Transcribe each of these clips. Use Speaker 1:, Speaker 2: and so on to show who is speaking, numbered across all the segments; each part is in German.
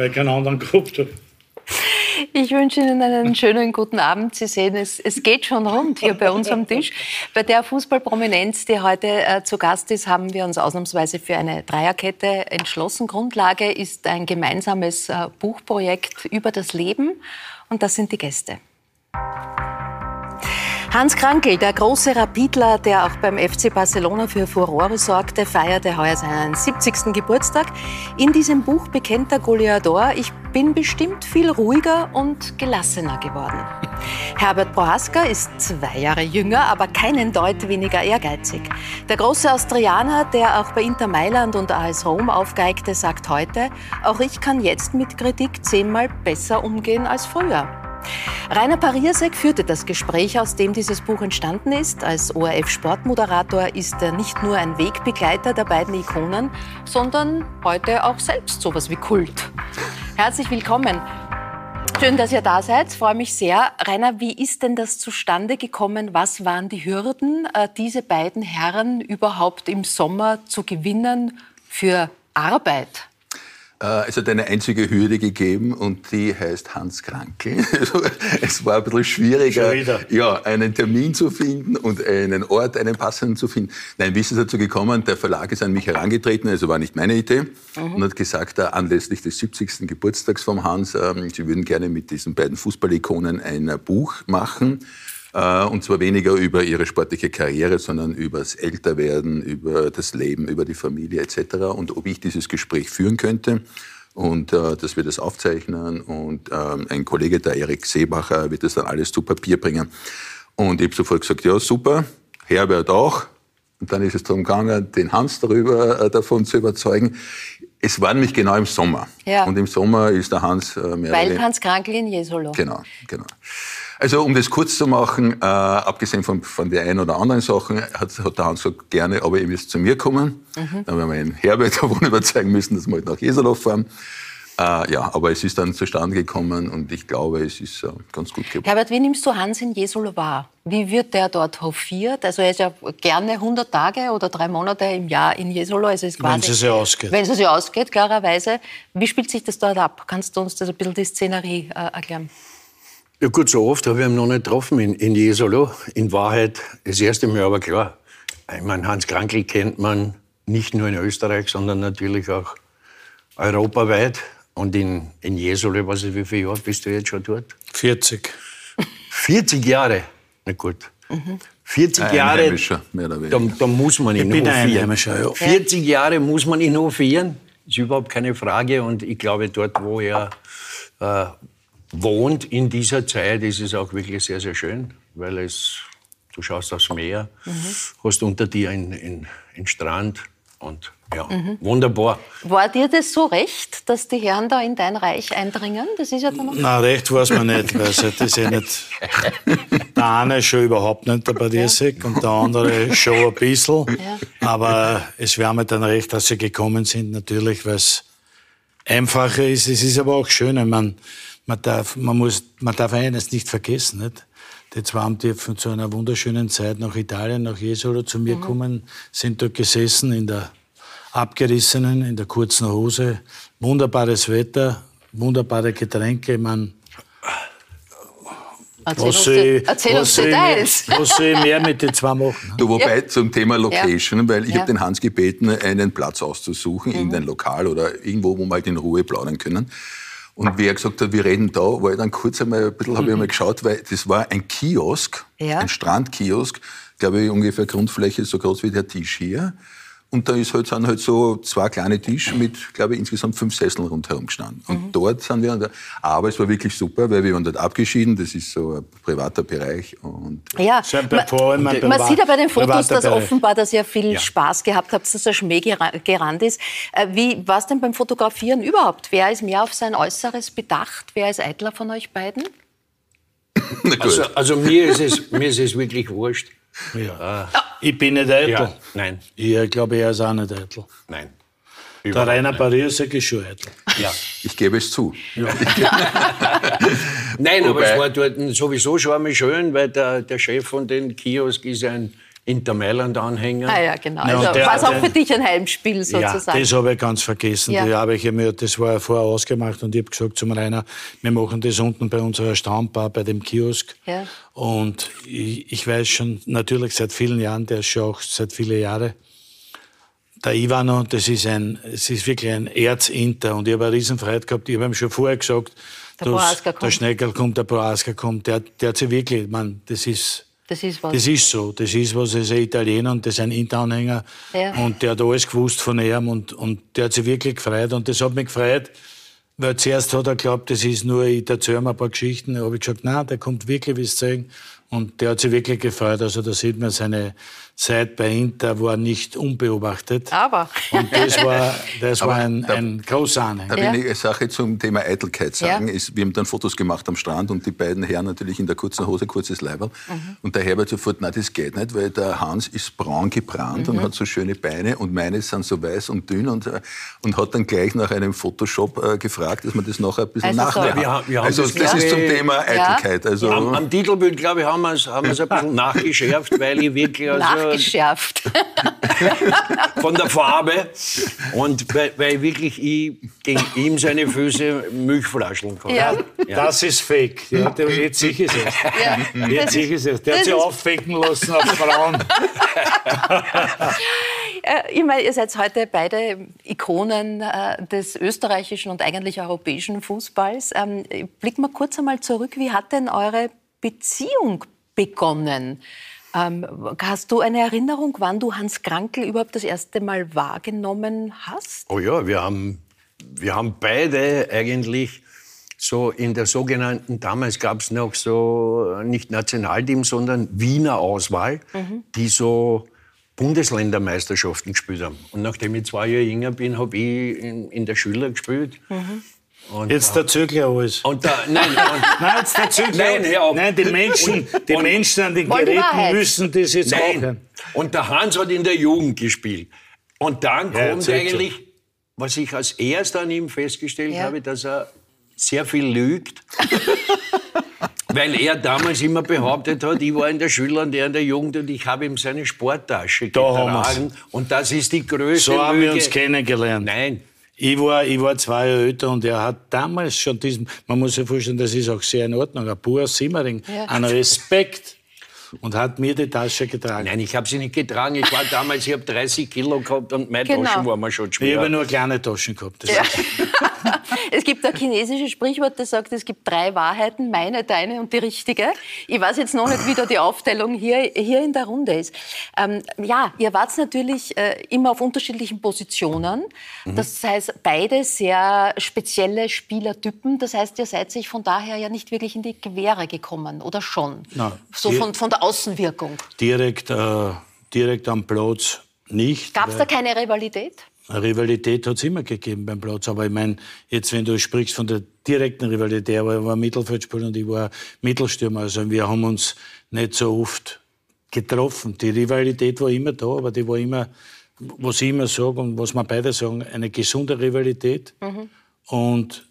Speaker 1: weil ich keinen anderen habe.
Speaker 2: Ich wünsche Ihnen einen schönen guten Abend. Sie sehen, es, es geht schon rund hier bei uns am Tisch. Bei der Fußballprominenz, die heute äh, zu Gast ist, haben wir uns ausnahmsweise für eine Dreierkette entschlossen. Grundlage ist ein gemeinsames äh, Buchprojekt über das Leben. Und das sind die Gäste. Hans Krankel, der große Rapidler, der auch beim FC Barcelona für Furore sorgte, feierte heuer seinen 70. Geburtstag. In diesem Buch bekennt der Goliador, ich bin bestimmt viel ruhiger und gelassener geworden. Herbert Prohaska ist zwei Jahre jünger, aber keinen Deut weniger ehrgeizig. Der große Austrianer, der auch bei Inter Mailand und AS Rom aufgeigte, sagt heute, auch ich kann jetzt mit Kritik zehnmal besser umgehen als früher. Rainer Pariasek führte das Gespräch, aus dem dieses Buch entstanden ist. Als ORF-Sportmoderator ist er nicht nur ein Wegbegleiter der beiden Ikonen, sondern heute auch selbst sowas wie Kult. Herzlich willkommen. Schön, dass ihr da seid. Freue mich sehr. Rainer, wie ist denn das zustande gekommen? Was waren die Hürden, äh, diese beiden Herren überhaupt im Sommer zu gewinnen für Arbeit?
Speaker 3: Äh, es hat eine einzige Hürde gegeben und die heißt Hans Krankel. Also, es war ein bisschen schwieriger, ja, einen Termin zu finden und einen Ort, einen passenden zu finden. Nein, wie ist es dazu gekommen? Der Verlag ist an mich herangetreten, also war nicht meine Idee, mhm. und hat gesagt, äh, anlässlich des 70. Geburtstags vom Hans, ähm, sie würden gerne mit diesen beiden Fußballikonen ein Buch machen. Äh, und zwar weniger über ihre sportliche Karriere, sondern über das Älterwerden, über das Leben, über die Familie etc. Und ob ich dieses Gespräch führen könnte und äh, dass wir das aufzeichnen. Und ähm, ein Kollege, der Erik Seebacher, wird das dann alles zu Papier bringen. Und ich habe sofort gesagt, ja super, Herbert auch. Und dann ist es darum gegangen, den Hans darüber äh, davon zu überzeugen. Es war nämlich genau im Sommer. Ja. Und im Sommer ist der Hans
Speaker 2: äh, mehr Weil Hans Krankl in Jesolo.
Speaker 3: Genau, genau. Also um das kurz zu machen, äh, abgesehen von, von der einen oder anderen Sachen, hat, hat der Hans gesagt, gerne, aber ihr müsst zu mir kommen. Mhm. Dann werden wir in Herbert davon überzeugen müssen, dass wir halt nach Jeserloch fahren. Äh, ja, aber es ist dann zustande gekommen und ich glaube, es ist äh, ganz gut geworden.
Speaker 2: Herbert, wie nimmst du Hans in Jesolo wahr? Wie wird der dort hofiert? Also er ist ja gerne 100 Tage oder drei Monate im Jahr in Jesolo. Also ist
Speaker 1: quasi, wenn es sich ausgeht.
Speaker 2: Wenn es sich ausgeht, klarerweise. Wie spielt sich das dort ab? Kannst du uns das ein bisschen die Szenerie äh, erklären?
Speaker 4: Ja gut, so oft habe ich ihn noch nicht getroffen in, in Jesolo. In Wahrheit das erste Mal aber klar. Ich meine, Hans Krankl kennt man nicht nur in Österreich, sondern natürlich auch europaweit. Und in, in Jesolo, weiß ich, wie viele Jahre bist du jetzt schon dort?
Speaker 1: 40.
Speaker 4: 40 Jahre? Na gut. Mhm. 40 ein Jahre, da, da, muss man ihn ich bin ja. 40 Jahre muss man ihn hofieren, ist überhaupt keine Frage. Und ich glaube, dort, wo er äh, wohnt in dieser Zeit, ist es auch wirklich sehr, sehr schön, weil es, du schaust aufs Meer, mhm. hast unter dir einen, einen Strand und ja, mhm. wunderbar.
Speaker 2: War dir das so recht, dass die Herren da in dein Reich eindringen? Das ist ja dann
Speaker 1: Nein, recht war es mir nicht, weil das ist ja nicht. Der eine schon überhaupt nicht der Badiersek und der andere schon ein bisschen. Ja. Aber es wäre mir dann recht, dass sie gekommen sind, natürlich, weil es einfacher ist. Es ist aber auch schön, ich meine, man darf, man muss, man darf eines nicht vergessen, nicht? Die zwei haben dürfen zu einer wunderschönen Zeit nach Italien, nach Jesolo zu mir mhm. kommen, sind dort gesessen in der abgerissenen, in der kurzen Hose, wunderbares Wetter, wunderbare Getränke, man,
Speaker 2: Erzähl was uns, erzähl was uns Details.
Speaker 1: Was soll ich mehr mit den zwei machen?
Speaker 3: Du, wobei ja. zum Thema Location, ja. weil ich ja. habe den Hans gebeten, einen Platz auszusuchen, mhm. irgendein Lokal oder irgendwo, wo wir halt in Ruhe plaudern können. Und wie er gesagt hat, wir reden da, war ich dann kurz einmal ein bisschen, habe ich einmal geschaut, weil das war ein Kiosk, ja. ein Strandkiosk, glaube ich, ungefähr Grundfläche so groß wie der Tisch hier. Und da ist halt, sind halt so zwei kleine Tische mit, glaube ich, insgesamt fünf Sesseln rundherum gestanden. Und mhm. dort sind wir, aber es war wirklich super, weil wir waren dort abgeschieden. Das ist so ein privater Bereich. Und
Speaker 2: ja, man, man, man sieht ja bei den Fotos, dass Bereich. offenbar, dass ihr viel ja. Spaß gehabt habt, dass der Schmäh gerannt ist. Äh, wie war es denn beim Fotografieren überhaupt? Wer ist mehr auf sein Äußeres bedacht? Wer ist eitler von euch beiden?
Speaker 4: also, also mir, ist es, mir ist es wirklich wurscht.
Speaker 1: Ja. Ah. Ich bin nicht eitel. Ja,
Speaker 4: nein.
Speaker 1: Ich glaube, er ist auch nicht eitel.
Speaker 4: Nein.
Speaker 1: Der Rainer Pariasek ist schon eitel.
Speaker 3: Ja. Ich gebe es zu. Ja.
Speaker 4: nein, aber es war dort sowieso schon einmal schön, weil der, der Chef von den Kiosk ist ein, Inter Mailand-Anhänger.
Speaker 2: Ah ja, genau. Ja, also, war es auch für dich ein Heimspiel sozusagen?
Speaker 1: Ja, das habe ich ganz vergessen. Ja. habe ich mir, das war ja vorher ausgemacht und ich habe gesagt zum Rainer, wir machen das unten bei unserer Stammbar, bei dem Kiosk. Ja. Und ich, ich weiß schon natürlich seit vielen Jahren, der ist schon auch seit vielen Jahren, der Ivano, das ist ein, es ist wirklich ein Erzinter und ich habe eine Riesenfreude gehabt. Ich habe ihm schon vorher gesagt, der, der Schneckel kommt, der Proaska kommt, der, der hat sich wirklich, man, das ist,
Speaker 2: das ist was.
Speaker 1: Das ist so. Das ist was. Er ist ein Italiener und das ist ein Interanhänger. Ja. Und der hat alles gewusst von ihm und, und der hat sich wirklich gefreut. Und das hat mich gefreut, weil zuerst hat er geglaubt, das ist nur, ich erzähle mir ein paar Geschichten. Da habe ich gesagt, nein, der kommt wirklich, wie es zeigen. Und der hat sich wirklich gefreut. Also da sieht man seine, Zeit bei Inter war nicht unbeobachtet.
Speaker 2: Aber.
Speaker 1: Und das war, das war ein, da, ein großer Anhang.
Speaker 3: Da will ja. ich eine Sache zum Thema Eitelkeit sagen. Ja. Ist, wir haben dann Fotos gemacht am Strand und die beiden Herren natürlich in der kurzen Hose, kurzes Leiberl. Mhm. Und der Herbert sofort, nein, das geht nicht, weil der Hans ist braun gebrannt mhm. und hat so schöne Beine und meine sind so weiß und dünn und, äh, und hat dann gleich nach einem Photoshop äh, gefragt, dass man das noch ein bisschen also nachmachen so, wir, wir Also das, das ist zum Thema Eitelkeit. Also,
Speaker 4: am, am Titelbild, glaube ich, haben wir es haben ein bisschen nachgeschärft, weil ich wirklich... Also,
Speaker 2: geschärft.
Speaker 4: Von der Farbe. Und weil, weil wirklich ich gegen ihm seine Füße Milchflaschen kann. Ja.
Speaker 1: ja. Das ist fake. Ja, der, jetzt sicher ist es. Ja. Jetzt sicher ist es. Der hat sich auffaken lassen auf Frauen.
Speaker 2: Äh, ich meine, ihr seid heute beide Ikonen äh, des österreichischen und eigentlich europäischen Fußballs. Ähm, blicken wir kurz einmal zurück. Wie hat denn eure Beziehung begonnen? Ähm, hast du eine Erinnerung, wann du Hans Krankel überhaupt das erste Mal wahrgenommen hast?
Speaker 4: Oh ja, wir haben, wir haben beide eigentlich so in der sogenannten, damals gab es noch so nicht Nationalteam, sondern Wiener Auswahl, mhm. die so Bundesländermeisterschaften gespielt haben. Und nachdem ich zwei Jahre jünger bin, habe ich in, in der Schüler gespielt. Mhm.
Speaker 1: Und jetzt der Zögler alles.
Speaker 4: Und da, nein, und,
Speaker 1: nein, jetzt der Zögler. Nein, hör nein, die Menschen, die und, Menschen an den Geräten müssen das jetzt nein. machen.
Speaker 4: Und der Hans hat in der Jugend gespielt. Und dann ja, kommt eigentlich, schon. was ich als erster an ihm festgestellt ja. habe, dass er sehr viel lügt. Weil er damals immer behauptet hat, ich war in der Schüler und er in der Jugend und ich habe ihm seine Sporttasche getragen. Und das ist die größte
Speaker 1: So haben Lüge. wir uns kennengelernt.
Speaker 4: Nein,
Speaker 1: ich war, ich war zwei Jahre älter und er hat damals schon diesen, man muss sich vorstellen, das ist auch sehr in Ordnung, ein purer Simmering, ja. einen Respekt und hat mir die Tasche getragen.
Speaker 4: Nein, ich habe sie nicht getragen. Ich war damals, ich habe 30 Kilo gehabt und meine genau. Taschen waren mir schon schwer.
Speaker 1: Ich habe nur kleine Taschen gehabt. Ja.
Speaker 2: es gibt ein chinesisches Sprichwort, das sagt, es gibt drei Wahrheiten, meine, deine und die richtige. Ich weiß jetzt noch nicht, wie da die Aufteilung hier, hier in der Runde ist. Ähm, ja, ihr wart natürlich äh, immer auf unterschiedlichen Positionen. Mhm. Das heißt, beide sehr spezielle Spielertypen. Das heißt, ihr seid sich von daher ja nicht wirklich in die Quere gekommen, oder schon?
Speaker 1: Nein.
Speaker 2: So von, von der Außenwirkung.
Speaker 1: Direkt, äh, direkt am Platz nicht.
Speaker 2: Gab es da keine Rivalität?
Speaker 1: Eine Rivalität hat es immer gegeben beim Platz. Aber ich meine, jetzt, wenn du sprichst von der direkten Rivalität, aber ich war Mittelfeldspieler und ich war Mittelstürmer. Also wir haben uns nicht so oft getroffen. Die Rivalität war immer da, aber die war immer, was ich immer sage und was wir beide sagen, eine gesunde Rivalität. Mhm. Und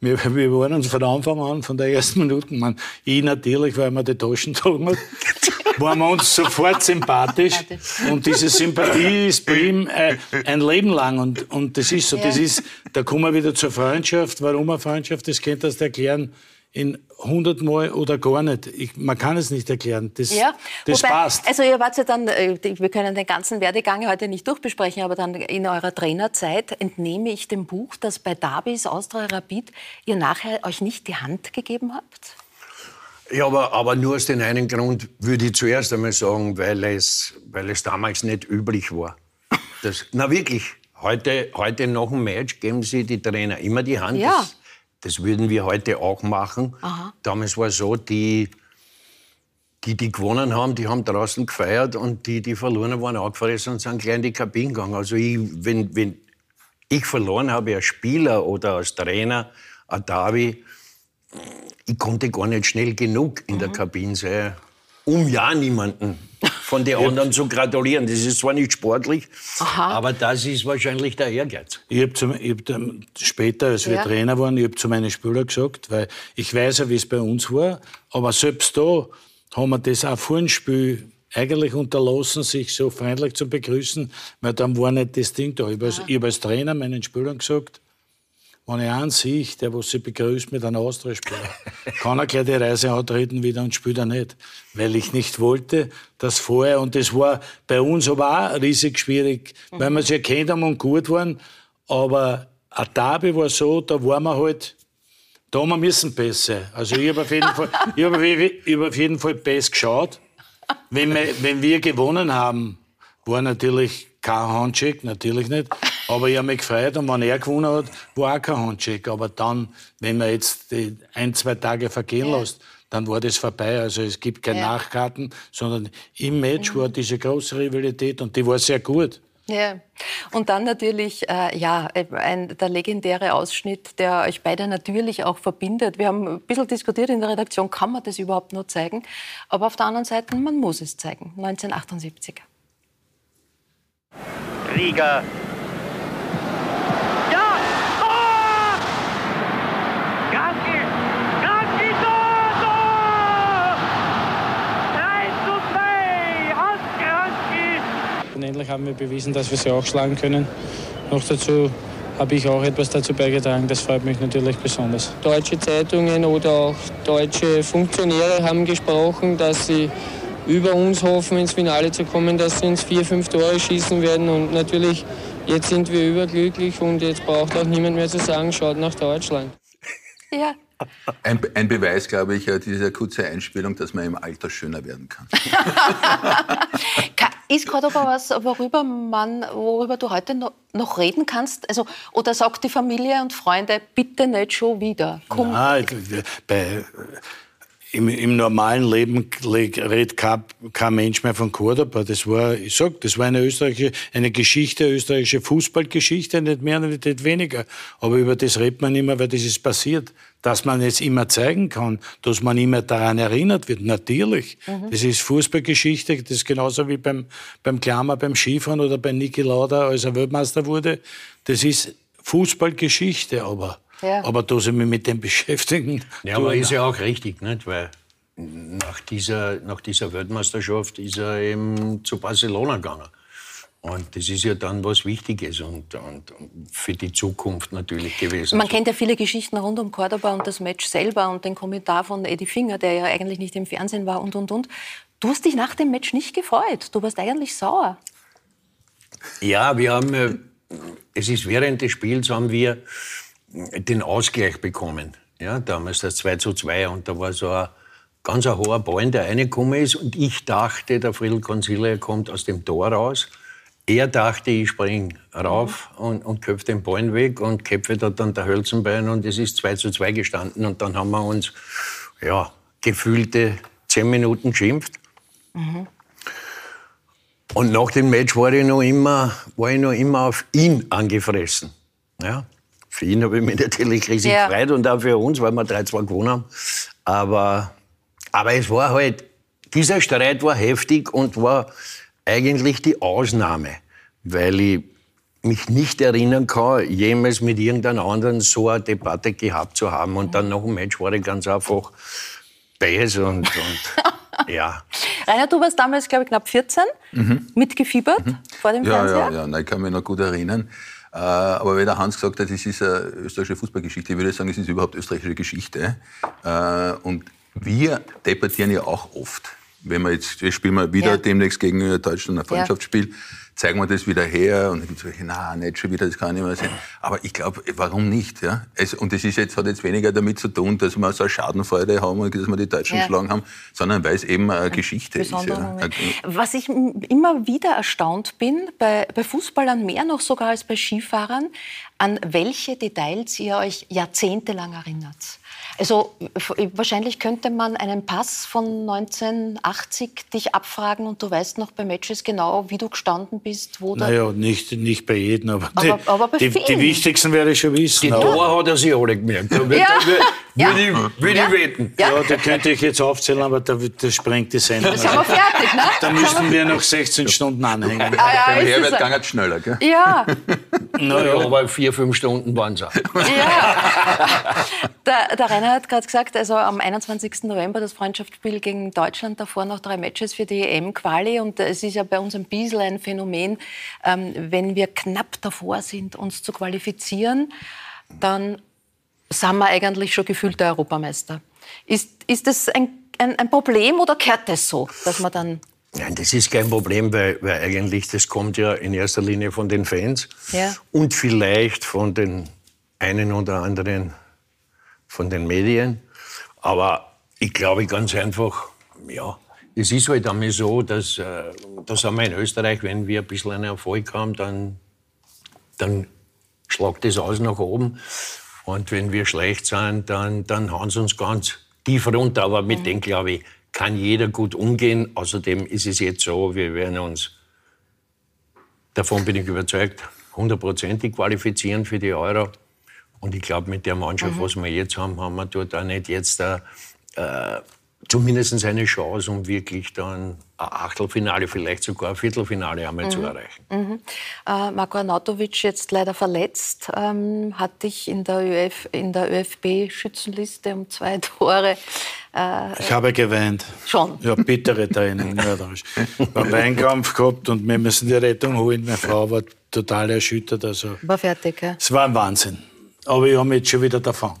Speaker 1: wir, wir waren uns von Anfang an, von der ersten Minute, man, ich natürlich, weil man die Taschen getragen hat, waren wir uns sofort sympathisch. Und diese Sympathie ist bei ihm äh, ein Leben lang. Und, und das ist so. Das ist, da kommen wir wieder zur Freundschaft. Warum eine Freundschaft? Das könnt ihr erklären in hundertmal oder gar nicht. Ich, man kann es nicht erklären. Das, ja. das Wobei, passt.
Speaker 2: Also ihr wart ja dann, äh, wir können den ganzen Werdegang heute nicht durchbesprechen, aber dann in eurer Trainerzeit entnehme ich dem Buch, dass bei Davis Austria Rapid ihr nachher euch nicht die Hand gegeben habt?
Speaker 4: Ja, aber, aber nur aus dem einen Grund würde ich zuerst einmal sagen, weil es, weil es damals nicht üblich war. Das, na wirklich, heute, heute nach dem Match geben sie die Trainer immer die Hand. Ja. Das, das würden wir heute auch machen. Aha. Damals war es so, die, die, die gewonnen haben, die haben draußen gefeiert und die, die verloren haben, waren angefressen und sind gleich in die Kabine gegangen. Also ich, wenn, wenn ich verloren habe als Spieler oder als Trainer, ein Derby, ich konnte gar nicht schnell genug in mhm. der Kabine sein, um ja niemanden von den anderen zu gratulieren. Das ist zwar nicht sportlich, Aha. aber das ist wahrscheinlich der Ehrgeiz.
Speaker 1: Ich habe hab später, als wir ja. Trainer waren, ich habe zu meinen Spielern gesagt, weil ich weiß ja, wie es bei uns war, aber selbst da haben wir das auch vor dem Spiel eigentlich unterlassen, sich so freundlich zu begrüßen, weil dann war nicht das Ding da. Ich habe als, hab als Trainer meinen Spielern gesagt, wenn ich einen sehe, der was sie begrüßt mit einem Austria-Spieler, kann er gleich die Reise antreten wieder und spielt er nicht. Weil ich nicht wollte, dass vorher, und das war bei uns aber auch riesig schwierig, mhm. weil wir sie erkannt haben und gut waren, aber ein Derby war so, da waren wir halt, da haben wir müssen besser. Also ich habe auf jeden Fall, ich hab auf jeden Fall besser geschaut. Wenn wir, wenn wir gewonnen haben, war natürlich kein Handshake, natürlich nicht. Aber ich habe mich gefreut und wenn er gewonnen hat, war auch kein Handshake. Aber dann, wenn man jetzt ein, zwei Tage vergehen ja. lässt, dann war das vorbei. Also es gibt keine ja. Nachkarten, sondern im Match mhm. war diese große Rivalität und die war sehr gut.
Speaker 2: Ja, und dann natürlich, äh, ja, ein, der legendäre Ausschnitt, der euch beide natürlich auch verbindet. Wir haben ein bisschen diskutiert in der Redaktion, kann man das überhaupt nur zeigen? Aber auf der anderen Seite, man muss es zeigen. 1978.
Speaker 5: Rieger
Speaker 6: Endlich haben wir bewiesen, dass wir sie auch schlagen können. Noch dazu habe ich auch etwas dazu beigetragen. Das freut mich natürlich besonders. Deutsche Zeitungen oder auch deutsche Funktionäre haben gesprochen, dass sie über uns hoffen, ins Finale zu kommen, dass sie uns vier, fünf Tore schießen werden. Und natürlich, jetzt sind wir überglücklich und jetzt braucht auch niemand mehr zu sagen, schaut nach Deutschland.
Speaker 3: Ja, ein, ein, Beweis, glaube ich, diese kurze Einspielung, dass man im Alter schöner werden kann.
Speaker 2: Ist gerade aber was, worüber, man, worüber du heute noch, reden kannst? Also, oder sagt die Familie und Freunde, bitte nicht schon wieder?
Speaker 1: Komm. Nein, bei, im, im, normalen Leben redet kein, kein, Mensch mehr von Cordoba. Das war, ich sag, das war eine österreichische, eine Geschichte, eine österreichische Fußballgeschichte, nicht mehr, nicht weniger. Aber über das redet man immer, weil das ist passiert. Dass man es immer zeigen kann, dass man immer daran erinnert wird, natürlich. Mhm. Das ist Fußballgeschichte, das ist genauso wie beim, beim Klammer, beim Skifahren oder bei Niki Lauda, als er Weltmeister wurde. Das ist Fußballgeschichte, aber ja. Aber da sie mich mit dem beschäftigen.
Speaker 4: Ja, aber ist ja auch richtig, nicht? Weil nach dieser, nach dieser Weltmeisterschaft ist er eben zu Barcelona gegangen. Und das ist ja dann was Wichtiges und, und, für die Zukunft natürlich gewesen.
Speaker 2: Man kennt ja viele Geschichten rund um Cordoba und das Match selber und den Kommentar von Eddie Finger, der ja eigentlich nicht im Fernsehen war und, und, und. Du hast dich nach dem Match nicht gefreut. Du warst eigentlich sauer.
Speaker 4: Ja, wir haben, äh, es ist während des Spiels haben wir den Ausgleich bekommen. Ja, damals das 2 zu 2 und da war so ein ganz ein hoher Ball, der reingekommen ist und ich dachte, der Friedel Consilia kommt aus dem Tor raus. Er dachte, ich springe rauf mhm. und, und köpfe den Ball weg und köpfe da dann der Hölzenbein und es ist 2 zu 2 gestanden und dann haben wir uns, ja, gefühlte 10 Minuten geschimpft. Mhm. Und nach dem Match war ich noch immer, war ich noch immer auf ihn angefressen. Ja. Für ihn habe ich mich natürlich riesig ja. gefreut und auch für uns, weil wir 3-2 gewonnen haben. Aber, aber es war halt, dieser Streit war heftig und war eigentlich die Ausnahme, weil ich mich nicht erinnern kann, jemals mit irgendeinem anderen so eine Debatte gehabt zu haben. Und dann nach dem Match war ich ganz einfach bäs und, und ja.
Speaker 2: Rainer, du warst damals, glaube ich, knapp 14, mhm. mitgefiebert mhm. vor dem
Speaker 3: ja,
Speaker 2: Fernseher.
Speaker 3: Ja, ja, ja, ich kann mich noch gut erinnern. Äh, aber weil der Hans gesagt hat, es ist eine österreichische Fußballgeschichte, ich würde sagen, es ist überhaupt österreichische Geschichte. Äh, und wir debattieren ja auch oft. Wenn wir jetzt, jetzt spielen wir wieder ja. demnächst gegen Deutschland ein Freundschaftsspiel. Ja zeigen wir das wieder her und dann gibt es welche, na, nicht schon wieder, das kann nicht mehr sein. Aber ich glaube, warum nicht? Ja? Es, und das ist jetzt, hat jetzt weniger damit zu tun, dass wir so eine Schadenfreude haben und dass wir die Deutschen ja. geschlagen haben, sondern weil es eben eine Geschichte ist. Ja.
Speaker 2: Was ich immer wieder erstaunt bin, bei, bei Fußballern mehr noch sogar als bei Skifahrern, an welche Details ihr euch jahrzehntelang erinnert. Also wahrscheinlich könnte man einen Pass von 1980 dich abfragen und du weißt noch bei Matches genau, wie du gestanden bist, wo
Speaker 1: Naja, nicht, nicht bei jedem, aber, aber, die, aber bei die, die, wichtigsten werde ich schon wissen.
Speaker 4: Die Tor hat er sich alle gemerkt. Da würde ja. würd ich, würd ja. ich wetten.
Speaker 1: Ja. ja, da könnte ich jetzt aufzählen, aber da, da sprengt die Sendung.
Speaker 2: Da sind wir fertig, ne?
Speaker 1: Da müssten wir noch 16 Stunden anhängen.
Speaker 3: Ah, ja, Beim Herbert ging es schneller, gell?
Speaker 2: Ja.
Speaker 4: Naja, aber vier, fünf Stunden waren es auch.
Speaker 2: Ja. Der, der Rainer hat gerade gesagt, also am 21. November das Freundschaftsspiel gegen Deutschland, davor noch drei Matches für die EM-Quali. Und es ist ja bei uns ein bisschen ein Phänomen, ähm, wenn wir knapp davor sind, uns zu qualifizieren, dann sind wir eigentlich schon gefühlte Europameister. Ist, ist das ein, ein, ein Problem oder kehrt das so, dass man dann
Speaker 4: Nein, das ist kein Problem, weil, weil eigentlich das kommt ja in erster Linie von den Fans ja. und vielleicht von den einen oder anderen von den Medien. Aber ich glaube ganz einfach, ja, es ist halt einmal so, dass, äh, dass wir in Österreich, wenn wir ein bisschen einen Erfolg haben, dann, dann schlagt das aus nach oben. Und wenn wir schlecht sind, dann, dann hauen sie uns ganz tief runter. Aber mit mhm. dem, glaube ich, kann jeder gut umgehen. Außerdem ist es jetzt so, wir werden uns, davon bin ich überzeugt, hundertprozentig qualifizieren für die Euro. Und ich glaube, mit der Mannschaft, mhm. was wir jetzt haben, haben wir dort auch nicht jetzt äh, zumindest eine Chance, um wirklich dann ein Achtelfinale, vielleicht sogar ein Viertelfinale einmal mhm. zu erreichen.
Speaker 2: Mhm. Äh, Marko Arnautovic jetzt leider verletzt, ähm, hat dich in der, ÖF, in der ÖFB-Schützenliste um zwei Tore.
Speaker 1: Äh, ich habe geweint.
Speaker 2: Schon?
Speaker 1: Ja, bittere Tränen. mörderisch. Beim Weinkampf gehabt und wir müssen die Rettung holen. Meine Frau war total erschüttert. Also,
Speaker 2: war fertig, ja?
Speaker 1: Es war ein Wahnsinn. Aber ich habe mich jetzt schon wieder davon.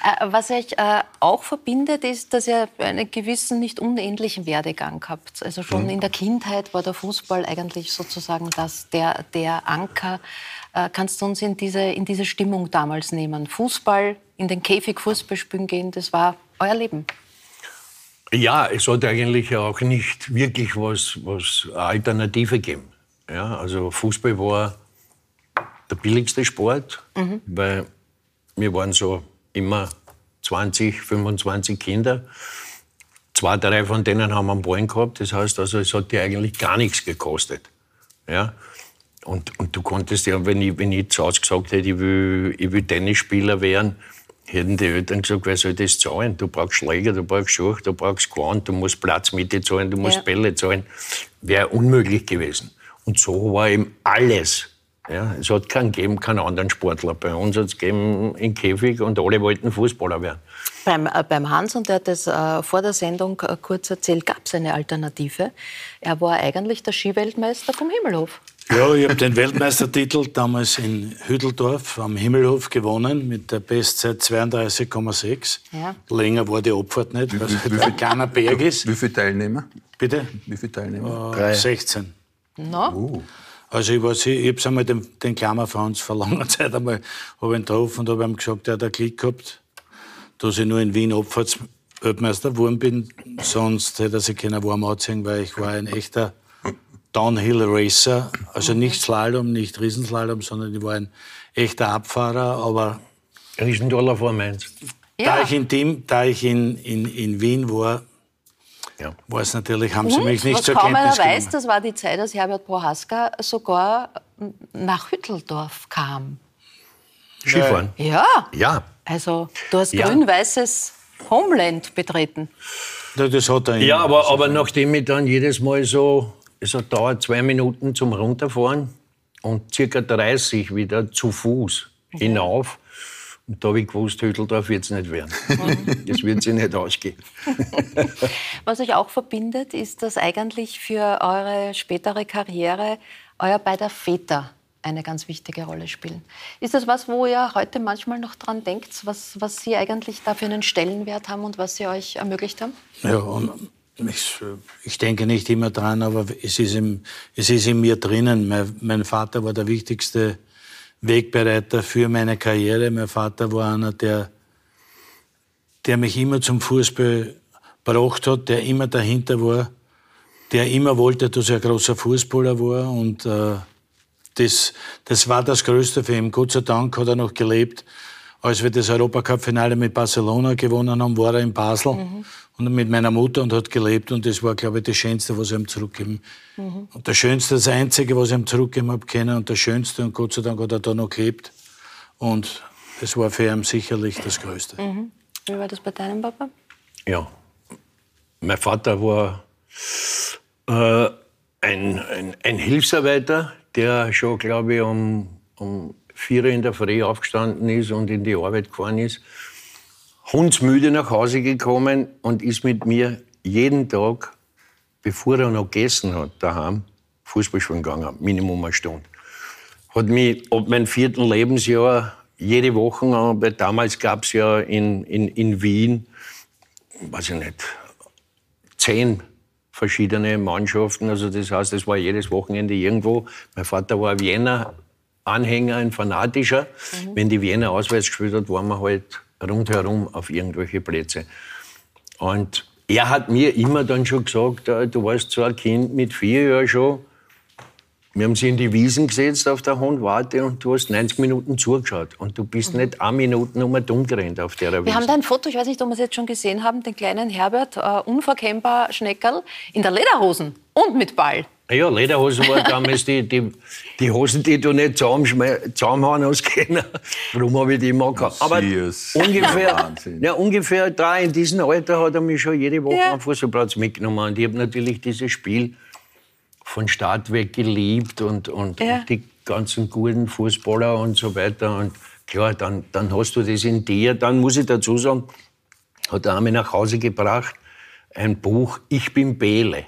Speaker 2: Äh, was euch äh, auch verbindet, ist, dass ihr einen gewissen, nicht unähnlichen Werdegang habt. Also schon mhm. in der Kindheit war der Fußball eigentlich sozusagen das, der, der Anker. Äh, kannst du uns in diese, in diese Stimmung damals nehmen? Fußball, in den Käfig Fußball spielen gehen, das war euer Leben.
Speaker 4: Ja, es sollte eigentlich auch nicht wirklich was, was Alternative geben. Ja, also Fußball war der billigste Sport, mhm. weil wir waren so immer 20, 25 Kinder. Zwei, drei von denen haben einen Ballen gehabt. Das heißt, also, es hat dir eigentlich gar nichts gekostet. Ja? Und, und du konntest ja, wenn ich, wenn ich zu Hause gesagt hätte, ich will, ich will Tennisspieler werden, hätten die Eltern gesagt, wer soll das zahlen? Du brauchst Schläger, du brauchst Schuhe, du brauchst Quant, du musst Platzmitte zahlen, du musst ja. Bälle zahlen. Wäre unmöglich gewesen. Und so war eben alles ja, es hat keinen gegeben, keinen anderen Sportler. Bei uns hat es gegeben in Käfig und alle wollten Fußballer werden.
Speaker 2: Beim, äh, beim Hans, und der hat das äh, vor der Sendung äh, kurz erzählt, gab es eine Alternative. Er war eigentlich der Skiweltmeister vom Himmelhof.
Speaker 1: Ja, ich habe den Weltmeistertitel damals in Hütteldorf am Himmelhof gewonnen mit der Bestzeit 32,6. Ja. Länger war die Abfahrt nicht, weil es halt ein kleiner Berg ist.
Speaker 3: Wie viele Teilnehmer?
Speaker 1: Bitte?
Speaker 3: Wie viele Teilnehmer?
Speaker 1: Äh, 16.
Speaker 2: No. Uh.
Speaker 1: Also ich, weiß, ich habe einmal den, den Klammer Franz vor langer Zeit einmal hab ihn getroffen und habe ihm gesagt, er hat einen Klick gehabt, dass ich nur in Wien Abfahrtsweltmeister geworden bin. Sonst hätte er sich keiner warm anziehen, weil ich war ein echter Downhill Racer. Also nicht Slalom, nicht Riesenslalom, sondern ich war ein echter Abfahrer, aber...
Speaker 4: Riesendollar vor Mainz.
Speaker 1: Ja. Da ich, in, Team, da ich in, in, in Wien war, ja. War es natürlich, haben sie mich nicht zur
Speaker 2: kaum
Speaker 1: Kenntnis
Speaker 2: einer weiß, das war die Zeit, als Herbert Prohaska sogar nach Hütteldorf kam.
Speaker 4: Skifahren?
Speaker 2: Ja.
Speaker 4: Ja.
Speaker 2: Also du hast ja. grün-weißes Homeland betreten.
Speaker 1: Ja, das hat er
Speaker 4: ja aber, aber nachdem ich dann jedes Mal so, es hat dauert zwei Minuten zum Runterfahren und circa 30 wieder zu Fuß okay. hinauf, und da habe ich gewusst, Hütteldorf wird es nicht werden. das wird sich nicht ausgehen.
Speaker 2: Was euch auch verbindet, ist, dass eigentlich für eure spätere Karriere euer beider Väter eine ganz wichtige Rolle spielen. Ist das was, wo ihr heute manchmal noch dran denkt, was, was sie eigentlich da für einen Stellenwert haben und was sie euch ermöglicht haben?
Speaker 1: Ja, ich, ich denke nicht immer dran, aber es ist, im, es ist in mir drinnen. Mein, mein Vater war der wichtigste Wegbereiter für meine Karriere. Mein Vater war einer, der, der mich immer zum Fußball gebracht hat, der immer dahinter war, der immer wollte, dass er ein großer Fußballer war. Und äh, das, das war das Größte für ihn. Gott sei Dank hat er noch gelebt. Als wir das Europacup-Finale mit Barcelona gewonnen haben, war er in Basel mhm und mit meiner Mutter und hat gelebt und das war, glaube ich, das Schönste, was ich ihm zurückgeben mhm. Und das Schönste, das Einzige, was ich ihm zurückgeben habe können und das Schönste und Gott sei Dank hat er da noch gelebt und das war für ihn sicherlich das Größte.
Speaker 2: Mhm. Wie war das bei deinem Papa?
Speaker 4: Ja, mein Vater war äh, ein, ein, ein Hilfsarbeiter, der schon, glaube ich, um, um vier in der Früh aufgestanden ist und in die Arbeit gefahren ist, hundsmüde nach Hause gekommen und ist mit mir jeden Tag, bevor er noch gegessen hat, daheim, Fußball spielen gegangen, Minimum eine Stunde. Hat mich ab meinem vierten Lebensjahr jede Woche, weil damals gab es ja in, in, in Wien, weiß ich nicht, zehn verschiedene Mannschaften. Also das heißt, es war jedes Wochenende irgendwo. Mein Vater war Wiener Anhänger, ein fanatischer. Mhm. Wenn die Wiener auswärts gespielt hat, waren wir halt rundherum auf irgendwelche Plätze. Und er hat mir immer dann schon gesagt, äh, du warst so ein Kind mit vier Jahren schon, wir haben sie in die Wiesen gesetzt auf der Hundwarte und du hast 90 Minuten zugeschaut. Und du bist mhm. nicht eine Minute um dumm gerannt auf der
Speaker 2: Wiese. Wir haben da ein Foto, ich weiß nicht, ob wir es jetzt schon gesehen haben, den kleinen Herbert, uh, unverkennbar Schneckerl, in der Lederhosen und mit Ball.
Speaker 4: Ja, Lederhosen waren damals die, die, die Hosen, die du nicht zusammenhauen hast können. Darum habe ich die immer gehabt. Aber ungefähr, ja, ungefähr drei in diesem Alter hat er mich schon jede Woche ja. am Fußballplatz mitgenommen. Und ich habe natürlich dieses Spiel von Start weg geliebt und, und, ja. und, die ganzen guten Fußballer und so weiter. Und klar, dann, dann hast du das in dir. Dann muss ich dazu sagen, hat er mich nach Hause gebracht, ein Buch Ich bin Bele.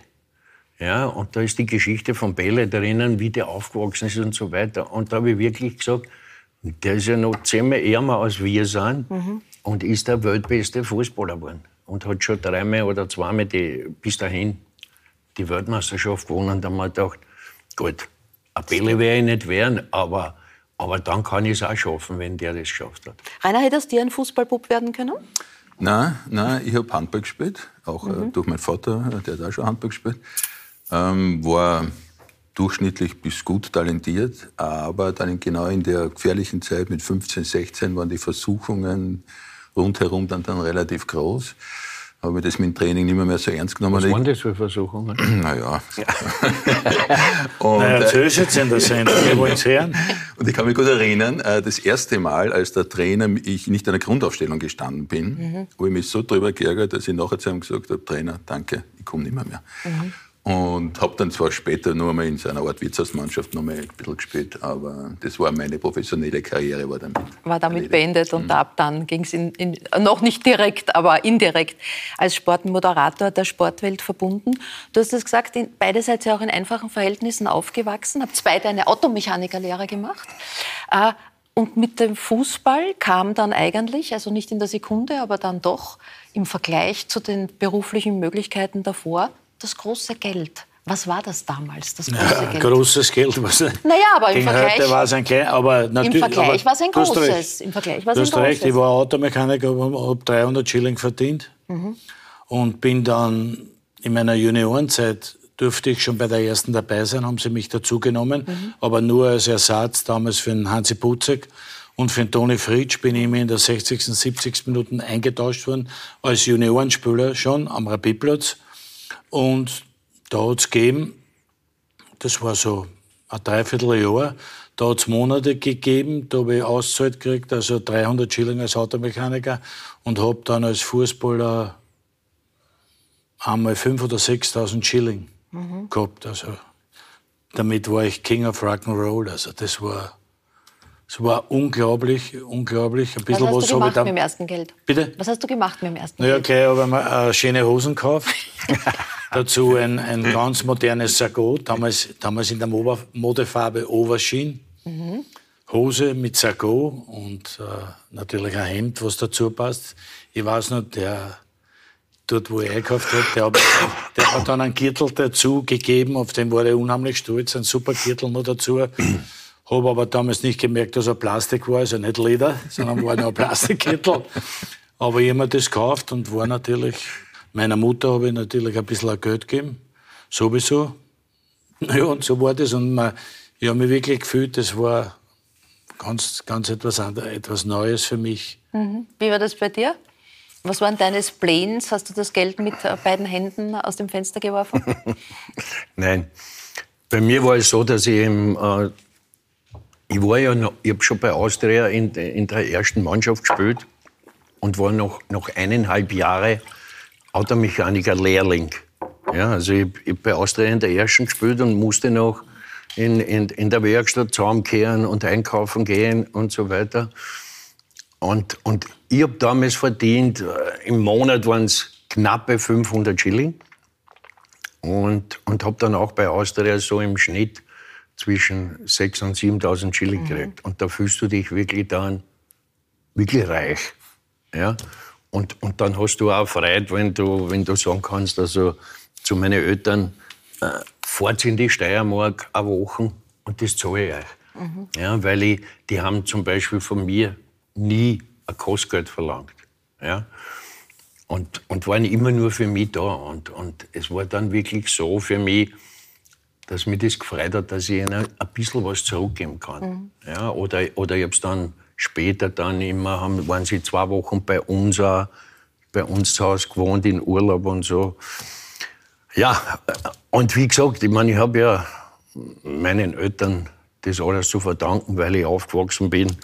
Speaker 4: Ja, und da ist die Geschichte von Bele drinnen, wie der aufgewachsen ist und so weiter. Und da habe ich wirklich gesagt, der ist ja noch zehnmal ärmer als wir sind mhm. und ist der weltbeste Fußballer geworden. Und hat schon dreimal oder zweimal die, bis dahin die Weltmeisterschaft gewonnen. Da haben wir gedacht, gut, ein Bälle wäre ich nicht werden, aber, aber dann kann ich es auch schaffen, wenn der das geschafft hat.
Speaker 2: Rainer, hättest du ein Fußballbub werden können?
Speaker 3: Nein, nein ich habe Handball gespielt, auch mhm. durch meinen Vater, der hat auch schon Handball gespielt. Ähm, war durchschnittlich bis gut talentiert, aber dann genau in der gefährlichen Zeit mit 15, 16 waren die Versuchungen rundherum dann, dann relativ groß habe ich das mit dem Training nicht mehr, mehr so ernst genommen.
Speaker 4: Was waren das für Versuchungen?
Speaker 3: Naja.
Speaker 1: Ja. und, naja, erzähl es jetzt in der Sendung, wir wollen es hören.
Speaker 3: Und ich kann mich gut erinnern, äh, das erste Mal, als der Trainer, ich nicht an der Grundaufstellung gestanden bin, mhm. habe ich mich so drüber geärgert, dass ich nachher zu ihm gesagt habe, Trainer, danke, ich komme nicht mehr. mehr. Mhm. Und habe dann zwar später nur mal in so einer Art Wirtshausmannschaft noch mal ein bisschen gespielt, aber das war meine professionelle Karriere. War damit,
Speaker 2: war damit beendet und mhm. ab dann ging es noch nicht direkt, aber indirekt als Sportmoderator der Sportwelt verbunden. Du hast es gesagt, in, beide seid ihr auch in einfachen Verhältnissen aufgewachsen, habt beide eine Automechanikerlehre gemacht. Äh, und mit dem Fußball kam dann eigentlich, also nicht in der Sekunde, aber dann doch im Vergleich zu den beruflichen Möglichkeiten davor, das große Geld. Was war das damals, das große ja, Geld?
Speaker 1: Großes Geld. Was,
Speaker 2: naja, aber im Vergleich,
Speaker 1: war es ein klein, aber
Speaker 2: natürlich, im Vergleich war es ein großes. Im Vergleich war
Speaker 1: es ein großes. recht, ich war Automechaniker, habe 300 Schilling verdient mhm. und bin dann in meiner Juniorenzeit durfte ich schon bei der ersten dabei sein, haben sie mich dazugenommen, mhm. aber nur als Ersatz damals für den Hansi Putzek. Und für den Toni Fritsch bin ich immer in der 60., 70. Minuten eingetauscht worden, als Juniorenspieler schon am Rapidplatz. Und da hat es gegeben, das war so ein Dreivierteljahr, da hat es Monate gegeben, da habe ich Auszeit gekriegt, also 300 Schilling als Automechaniker und habe dann als Fußballer einmal 5.000 oder 6.000 Schilling mhm. gehabt. Also damit war ich King of Rock'n'Roll. Also das war es war unglaublich, unglaublich.
Speaker 2: Ein bisschen was hast was du gemacht mit dem ersten Geld?
Speaker 1: Bitte?
Speaker 2: Was hast du gemacht mit dem ersten
Speaker 1: naja, Geld? Naja, okay, habe mir äh, schöne Hosen gekauft. Dazu ein, ein ganz modernes Sakko, damals, damals in der Modefarbe Overshin. Mhm. Hose mit Sakko und äh, natürlich ein Hemd, was dazu passt. Ich weiß noch, der dort, wo ich eingekauft habe, der, hat, der hat dann einen Gürtel dazu gegeben, auf den war er unheimlich stolz, ein super Gürtel noch dazu. Habe aber damals nicht gemerkt, dass er Plastik war, also nicht Leder, sondern war nur ein Plastikkittel. aber mir das gekauft und war natürlich, meiner Mutter habe ich natürlich ein bisschen Geld gegeben. Sowieso. Ja, und so war das. Und man, ich habe mich wirklich gefühlt, das war ganz, ganz etwas, etwas Neues für mich.
Speaker 2: Mhm. Wie war das bei dir? Was waren deine Spleens? Hast du das Geld mit äh, beiden Händen aus dem Fenster geworfen?
Speaker 4: Nein. Bei mir war es so, dass ich im äh, ich war ja noch, ich habe schon bei Austria in, in, der ersten Mannschaft gespielt und war noch, noch eineinhalb Jahre Automechaniker-Lehrling. Ja, also ich, ich bei Austria in der ersten gespielt und musste noch in, in, in der Werkstatt zusammenkehren und einkaufen gehen und so weiter. Und, und ich habe damals verdient, äh, im Monat waren es knappe 500 Schilling. Und, und habe dann auch bei Austria so im Schnitt zwischen 6.000 und 7.000 Schilling mhm. gekriegt. Und da fühlst du dich wirklich dann wirklich reich. Ja? Und, und dann hast du auch Freude, wenn du, wenn du sagen kannst, also zu meinen Eltern, äh, fahrt in die Steiermark eine Woche und das zahle ich euch. Mhm. Ja, weil ich, die haben zum Beispiel von mir nie ein Kostgeld verlangt. Ja? Und, und waren immer nur für mich da. Und, und es war dann wirklich so für mich, dass mich das gefreut hat, dass ich ihnen ein bisschen was zurückgeben kann. Mhm. Ja, oder, oder ich habe es dann später dann immer, haben, waren sie zwei Wochen bei uns, bei uns zu Hause gewohnt, in Urlaub und so. Ja, und wie gesagt, ich meine, ich habe ja meinen Eltern das alles zu verdanken, weil ich aufgewachsen bin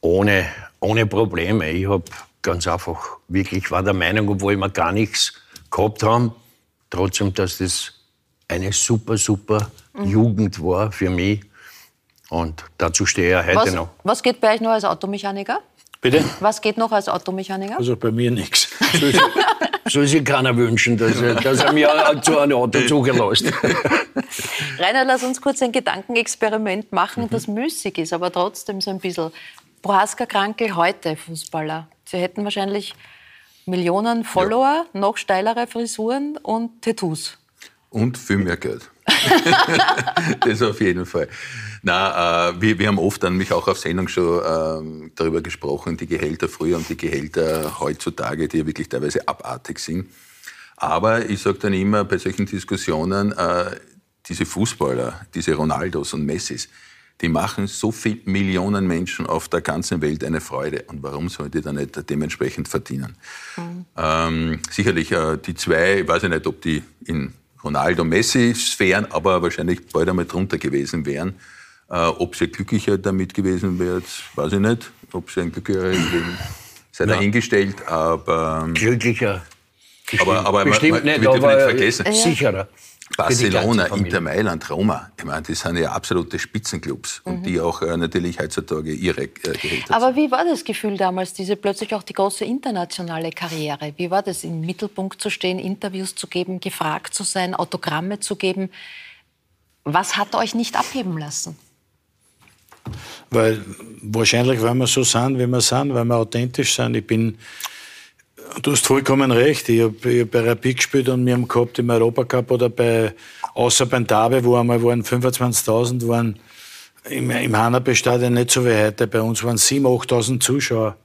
Speaker 4: ohne, ohne Probleme. Ich habe ganz einfach wirklich, war der Meinung, obwohl wir gar nichts gehabt haben, trotzdem, dass das eine super, super mhm. Jugend war für mich. Und dazu stehe ich heute
Speaker 2: was,
Speaker 4: noch.
Speaker 2: Was geht bei euch noch als Automechaniker?
Speaker 1: Bitte?
Speaker 2: Was geht noch als Automechaniker?
Speaker 1: Also bei mir nichts.
Speaker 4: Soll sich keiner wünschen, dass er, dass er mir zu einem Auto zugelässt.
Speaker 2: Rainer, lass uns kurz ein Gedankenexperiment machen, mhm. das müßig ist, aber trotzdem so ein bisschen. Prohaska Krankel heute Fußballer. Sie hätten wahrscheinlich Millionen Follower, ja. noch steilere Frisuren und Tattoos.
Speaker 3: Und viel mehr Geld. das auf jeden Fall. Na, äh, wir, wir haben oft dann mich auch auf Sendung schon äh, darüber gesprochen, die Gehälter früher und die Gehälter heutzutage, die ja wirklich teilweise abartig sind. Aber ich sage dann immer bei solchen Diskussionen, äh, diese Fußballer, diese Ronaldos und Messis, die machen so viel Millionen Menschen auf der ganzen Welt eine Freude. Und warum sollen die dann nicht dementsprechend verdienen? Mhm. Ähm, sicherlich äh, die zwei, ich weiß ich nicht, ob die in Ronaldo-Messi-Sphären, aber wahrscheinlich bald einmal drunter gewesen wären. Äh, ob sie glücklicher damit gewesen wäre, weiß ich nicht. Ob sie ein glücklicheres Leben sei ja. dahingestellt, aber...
Speaker 4: Ähm, glücklicher.
Speaker 3: Bestimmt, aber, aber
Speaker 4: bestimmt
Speaker 3: man,
Speaker 4: man, nicht, aber
Speaker 3: nicht vergessen.
Speaker 4: Äh, sicherer.
Speaker 3: Barcelona, Inter Mailand, Roma, ich meine, das sind ja absolute Spitzenclubs mhm. und die auch äh, natürlich heutzutage ihre äh, Gehälter
Speaker 2: Aber wie war das Gefühl damals, diese plötzlich auch die große internationale Karriere? Wie war das, im Mittelpunkt zu stehen, Interviews zu geben, gefragt zu sein, Autogramme zu geben? Was hat euch nicht abheben lassen?
Speaker 1: Weil wahrscheinlich, weil wir so sind, wie wir sind, weil wir authentisch sind. Ich bin Du hast vollkommen recht. Ich habe hab bei Rapid gespielt und wir haben gehabt im Europacup oder bei, außer beim Derby, wo einmal waren 25.000, waren im, im Hanabe-Stadion nicht so wie heute. Bei uns waren 7.000, 8.000 Zuschauer.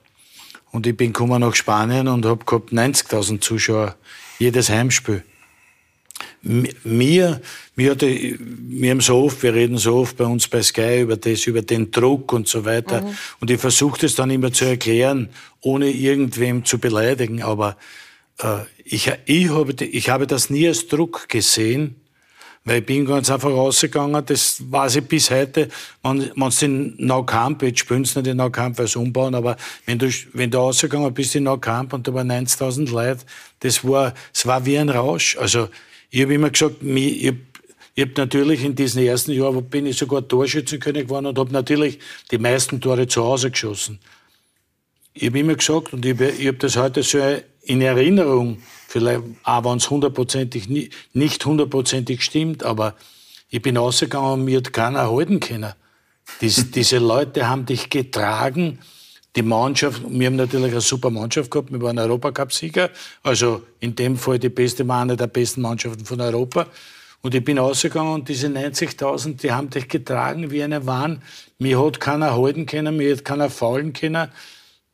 Speaker 1: Und ich bin gekommen nach Spanien und habe gehabt 90.000 Zuschauer. Jedes Heimspiel mir, mir hatte, wir haben so oft, wir reden so oft bei uns bei Sky über das, über den Druck und so weiter. Mhm. Und ich versuche das dann immer zu erklären, ohne irgendwem zu beleidigen. Aber äh, ich, ich, habe, ich habe das nie als Druck gesehen, weil ich bin ganz einfach rausgegangen, das weiß ich bis heute, wenn, wenn du in Naukamp, jetzt spielen sie nicht in Naukamp, weil sie umbauen, aber wenn du, wenn du rausgegangen bist in Naukamp und da waren 90.000 Leute, das war, es war wie ein Rausch. Also, ich habe immer gesagt, ich habe hab natürlich in diesen ersten Jahren bin ich sogar Torschützenkönig geworden und habe natürlich die meisten Tore zu Hause geschossen. Ich habe immer gesagt, und ich habe, ich habe das heute so in Erinnerung, vielleicht auch wenn es hundertprozentig nicht hundertprozentig stimmt, aber ich bin rausgegangen und mir hat keiner halten können. Dies, diese Leute haben dich getragen die Mannschaft, wir haben natürlich eine super Mannschaft gehabt, wir waren Europacup-Sieger, also in dem Fall die beste, eine der besten Mannschaften von Europa. Und ich bin rausgegangen und diese 90.000, die haben dich getragen wie eine Wahn. Mir hat keiner halten können, mir hat keiner faulen können.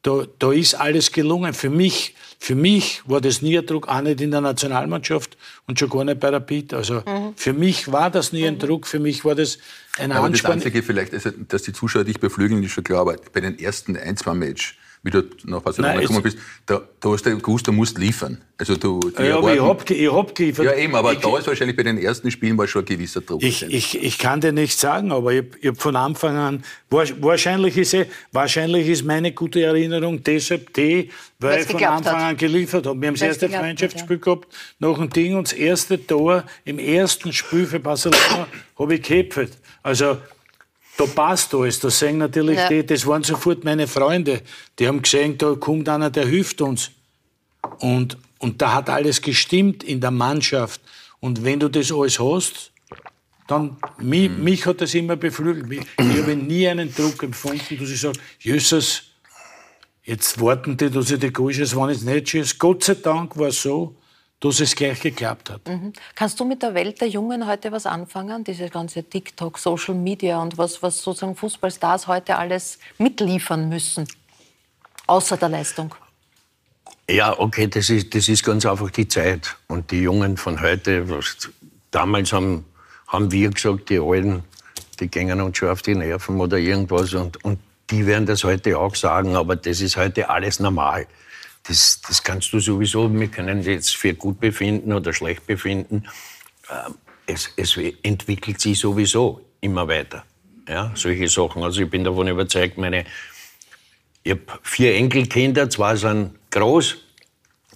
Speaker 1: Da, da ist alles gelungen. Für mich, für mich war das nie ein Druck, auch nicht in der Nationalmannschaft und schon gar nicht bei Rapid. Also mhm. für mich war das nie ein. Druck, für mich war das ein
Speaker 3: aber Anspann. Das Einzige vielleicht, also, dass die Zuschauer dich beflügeln, ist schon klar, aber bei den ersten ein, zwei Match, wie du nach Barcelona gekommen bist, da, da hast du gewusst, du musst liefern. Also du,
Speaker 1: ja, aber ich habe ich hab geliefert.
Speaker 3: Ja, eben, aber ich, da ist wahrscheinlich bei den ersten Spielen war schon ein gewisser Druck.
Speaker 1: Ich, ich, ich kann dir nicht sagen, aber ich, ich habe von Anfang an, wahrscheinlich ist, wahrscheinlich ist meine gute Erinnerung deshalb die, weil ich von Anfang hat. an geliefert habe. Wir haben das erste Freundschaftsspiel ja. gehabt, nach dem Ding und das erste Tor im ersten Spiel für Barcelona habe ich geköpft. Also da passt alles. Das sehen natürlich ja. die, das waren sofort meine Freunde. Die haben gesehen, da kommt einer, der hilft uns. Und, und da hat alles gestimmt in der Mannschaft. Und wenn du das alles hast, dann, mich, mhm. mich hat das immer beflügelt. Ich, ich habe nie einen Druck empfunden, dass ich sage, Jesus, jetzt warten die, dass ich die Gusches, wenn es nicht ist. Gott sei Dank war es so, dass es gleich geklappt hat. Mhm.
Speaker 2: Kannst du mit der Welt der Jungen heute was anfangen? Diese ganze TikTok, Social Media und was, was sozusagen Fußballstars heute alles mitliefern müssen, außer der Leistung?
Speaker 4: Ja, okay, das ist, das ist ganz einfach die Zeit. Und die Jungen von heute, was, damals haben, haben wir gesagt, die Alten, die gehen uns schon auf die Nerven oder irgendwas. Und, und die werden das heute auch sagen, aber das ist heute alles normal das, das kannst du sowieso, wir können jetzt für gut befinden oder schlecht befinden. Ähm, es, es entwickelt sich sowieso immer weiter. Ja, solche Sachen. Also ich bin davon überzeugt, meine, ich habe vier Enkelkinder, zwei sind groß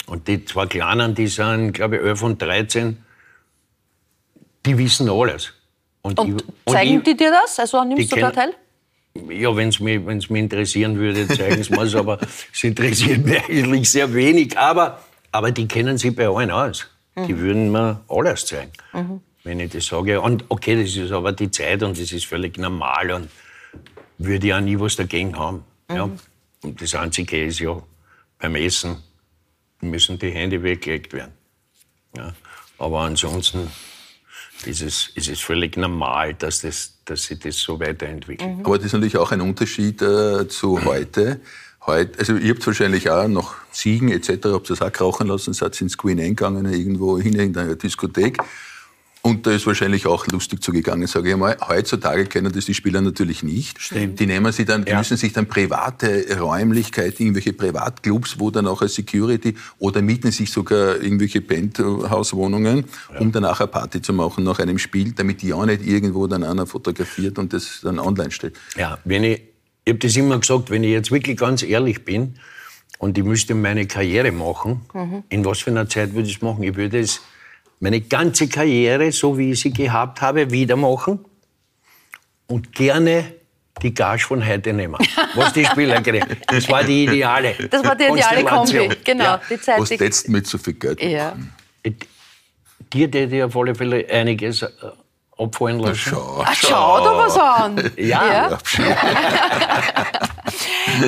Speaker 4: und die zwei Kleinen, die sind, glaube ich, 11 und 13, die wissen alles.
Speaker 2: Und, und ich, zeigen und ich, die dir das? Also nimmst du da teil?
Speaker 4: Ja, wenn es mich, wenn's mich interessieren würde, zeigen sie mir aber es interessiert mich eigentlich sehr wenig. Aber, aber die kennen sich bei allen aus. Mhm. Die würden mir alles zeigen, mhm. wenn ich das sage. Und okay, das ist aber die Zeit und das ist völlig normal und würde ja nie was dagegen haben. Mhm. Ja. Und das Einzige ist ja, beim Essen müssen die Hände weggelegt werden. Ja. Aber ansonsten ist es, ist es völlig normal, dass, das, dass sich das so weiterentwickelt.
Speaker 3: Mhm. Aber das ist natürlich auch ein Unterschied äh, zu heute. Heute, also ihr habt wahrscheinlich auch noch Siegen etc., habt ihr das auch krauchen lassen, seid ins Queen eingegangen, irgendwo hin in einer Diskothek. Und da ist wahrscheinlich auch lustig zugegangen, sage ich mal. Heutzutage kennen das die Spieler natürlich nicht. Stimmt. Die nehmen sie dann, ja. müssen sich dann private Räumlichkeiten, irgendwelche Privatclubs, wo dann auch als Security oder mieten sich sogar irgendwelche Penthouse-Wohnungen, ja. um dann auch eine Party zu machen nach einem Spiel, damit die auch nicht irgendwo dann einer fotografiert und das dann online stellt.
Speaker 4: Ja, wenn ich, ich habe das immer gesagt, wenn ich jetzt wirklich ganz ehrlich bin und ich müsste meine Karriere machen, mhm. in was für einer Zeit würde ich es machen? Ich würde es meine ganze Karriere, so wie ich sie gehabt habe, wieder machen und gerne die Gage von heute nehmen, was die Spieler kriegen. Das war die ideale
Speaker 2: Das war die ideale Kombi, genau. Ja.
Speaker 3: Die Zeit, was jetzt mit so viel Geld
Speaker 2: ja.
Speaker 4: Dir hätte ich auf alle Fälle einiges äh, abfallen lassen.
Speaker 2: Schau, Ach, schau doch was an.
Speaker 4: Ja. ja.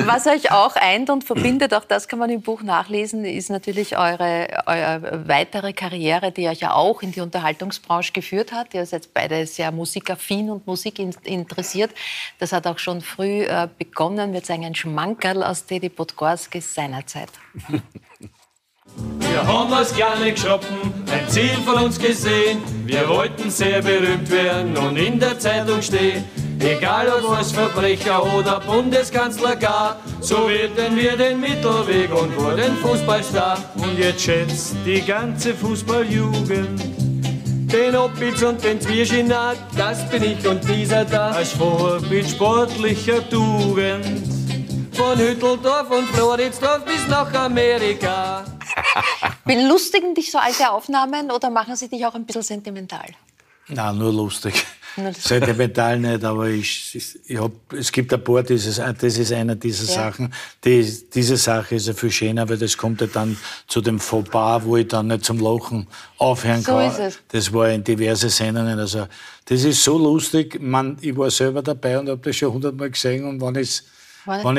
Speaker 2: was euch auch eint und verbindet, auch das kann man im Buch nachlesen, ist natürlich eure, eure weitere Karriere, die euch ja auch in die Unterhaltungsbranche geführt hat. Ihr seid beide sehr musikaffin und Musik interessiert. Das hat auch schon früh äh, begonnen. Wir zeigen ein Schmankerl aus Teddy Podgorski seinerzeit.
Speaker 5: Wir haben als kleine Geschoppen ein Ziel von uns gesehen. Wir wollten sehr berühmt werden und in der Zeitung stehen. Egal ob als Verbrecher oder Bundeskanzler gar, so wählten wir den Mittelweg und wurden Fußballstar. Und jetzt schätzt die ganze Fußballjugend den Opitz und den Zwierschinat, das bin ich und dieser da. Als Vorbild sportlicher Tugend, von Hütteldorf und Floridsdorf bis nach Amerika.
Speaker 2: Belustigen dich so alte Aufnahmen oder machen sie dich auch ein bisschen sentimental?
Speaker 1: Na, nur lustig. Sentimental nicht, aber ich, ich hab, es gibt ein paar, dieses, das ist einer dieser ja. Sachen. Die, diese Sache ist ja viel schöner, weil das kommt ja dann zu dem Fauxpas, wo ich dann nicht zum Lachen aufhören so kann. Ist es. Das war in diverse Sendungen. Also, das ist so lustig. Man, ich war selber dabei und habe das schon hundertmal gesehen und wenn ich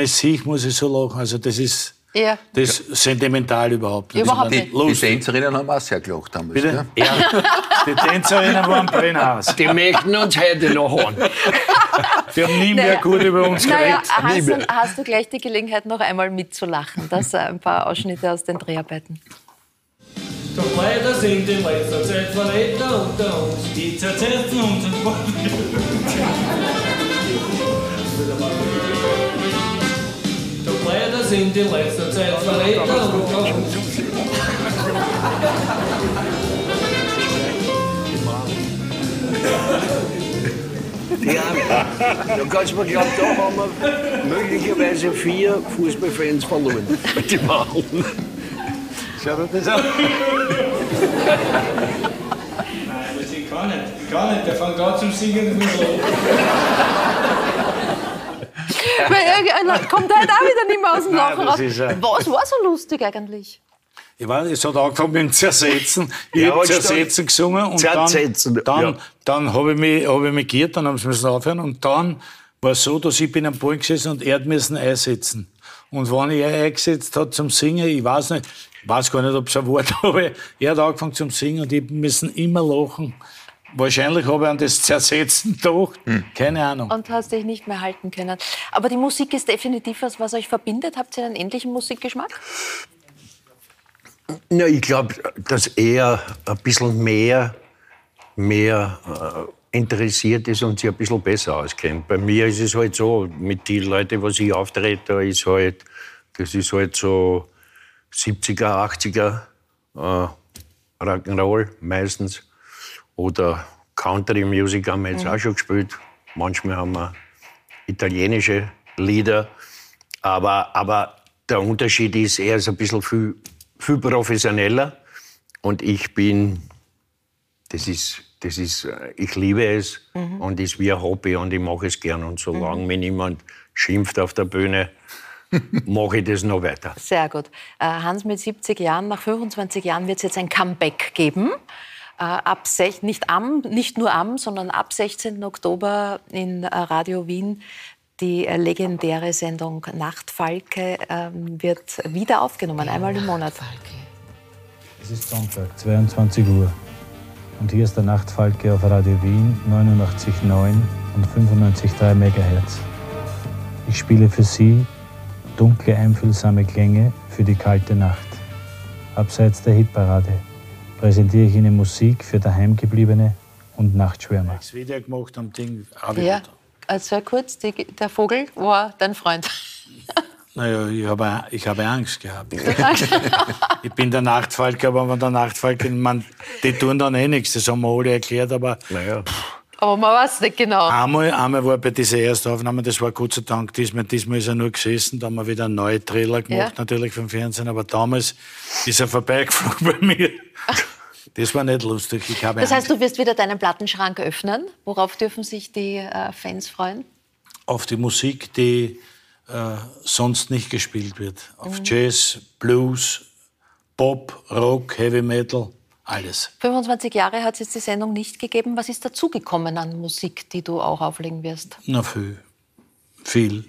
Speaker 1: es sehe, muss ich so lachen. Also, das ist, ja. Das ist sentimental überhaupt
Speaker 2: nicht. Überhaupt
Speaker 3: nicht. Die, die Tänzerinnen haben auch sehr gelacht damals. Bitte?
Speaker 1: Ja. ja. Die Tänzerinnen waren Brennhaus.
Speaker 4: Die möchten uns heute noch hören.
Speaker 1: Die haben nie naja. mehr gut über uns naja,
Speaker 2: geredet. Hast, hast, du gleich die Gelegenheit, noch einmal mitzulachen? Das sind ein paar Ausschnitte aus den Dreharbeiten.
Speaker 5: Doch leider sind in letzter Zeit Verräter unter uns. Die zersetzen unseren Doch leider sind in letzter Zeit Verräter und
Speaker 4: Ja, da kannst du mir glauben, da haben wir möglicherweise vier Fußballfans verloren. Die Wahlen.
Speaker 1: Schau dir das an. Nein, das ich kann nicht. Ich kann nicht. Der fängt gerade zum Singen und muss
Speaker 2: Kommt halt auch wieder nicht mehr aus dem Lachen raus. Was war so lustig eigentlich?
Speaker 1: Ich weiß, es hat angefangen mit dem Zersetzen. Ich ja, habe Zersetzen gesungen und Zersetzen, dann, dann, ja. dann habe ich, mich, hab ich mich geirrt, dann haben sie müssen aufhören und dann war es so, dass ich bin am Boden gesessen und er hat müssen einsetzen. Und wenn ich eingesetzt hat zum Singen, ich weiß nicht, ich weiß gar nicht, ob es ein Wort habe, er hat angefangen zum Singen und ich müssen immer lachen. Wahrscheinlich habe ich an das Zersetzen gedacht. Hm. Keine Ahnung.
Speaker 2: Und hast dich nicht mehr halten können. Aber die Musik ist definitiv was, was euch verbindet. Habt ihr einen ähnlichen Musikgeschmack?
Speaker 4: Ja, ich glaube, dass er ein bisschen mehr, mehr äh, interessiert ist und sich ein bisschen besser auskennt. Bei mir ist es halt so, mit den Leuten, was ich auftrete, ist halt, das ist halt so 70er, 80er äh, Rock'n'Roll meistens. Oder Country Music haben wir jetzt mhm. auch schon gespielt. Manchmal haben wir italienische Lieder. Aber, aber der Unterschied ist, er ist ein bisschen viel viel professioneller. Und ich bin, das ist, das ist, äh, ich liebe es mhm. und es ist wie ein Hobby und ich mache es gern. Und solange mhm. mir niemand schimpft auf der Bühne, mache ich das noch weiter.
Speaker 2: Sehr gut. Äh, Hans, mit 70 Jahren, nach 25 Jahren wird es jetzt ein Comeback geben. Äh, ab nicht, am, nicht nur am, sondern ab 16. Oktober in Radio Wien die legendäre Sendung Nachtfalke ähm, wird wieder aufgenommen, einmal im Monat.
Speaker 7: Es ist Sonntag, 22 Uhr. Und hier ist der Nachtfalke auf Radio Wien 89,9 und 95,3 MHz. Ich spiele für Sie dunkle, einfühlsame Klänge für die kalte Nacht. Abseits der Hitparade präsentiere ich Ihnen Musik für Daheimgebliebene und Nachtschwärmer.
Speaker 1: Das Video gemacht am Ding.
Speaker 2: Ja. Also kurz, die, der Vogel war dein Freund.
Speaker 1: Naja, ich habe, ich habe Angst gehabt. ich bin der Nachtfalke, aber wenn der Nachtfalke, man, die tun dann eh nichts, das haben wir alle erklärt, aber. Naja.
Speaker 2: Aber man weiß nicht genau.
Speaker 1: Einmal, einmal war bei dieser ersten Aufnahme, das war Gott sei Dank diesmal, diesmal ist er nur gesessen, da haben wir wieder einen neuen Trailer gemacht, ja. natürlich vom Fernsehen, aber damals ist er vorbeigeflogen bei mir. Das war nicht lustig. Ich habe
Speaker 2: das heißt, du wirst wieder deinen Plattenschrank öffnen. Worauf dürfen sich die äh, Fans freuen?
Speaker 1: Auf die Musik, die äh, sonst nicht gespielt wird. Auf mhm. Jazz, Blues, Pop, Rock, Heavy Metal, alles.
Speaker 2: 25 Jahre hat es jetzt die Sendung nicht gegeben. Was ist dazugekommen an Musik, die du auch auflegen wirst?
Speaker 1: Na, viel. Viel.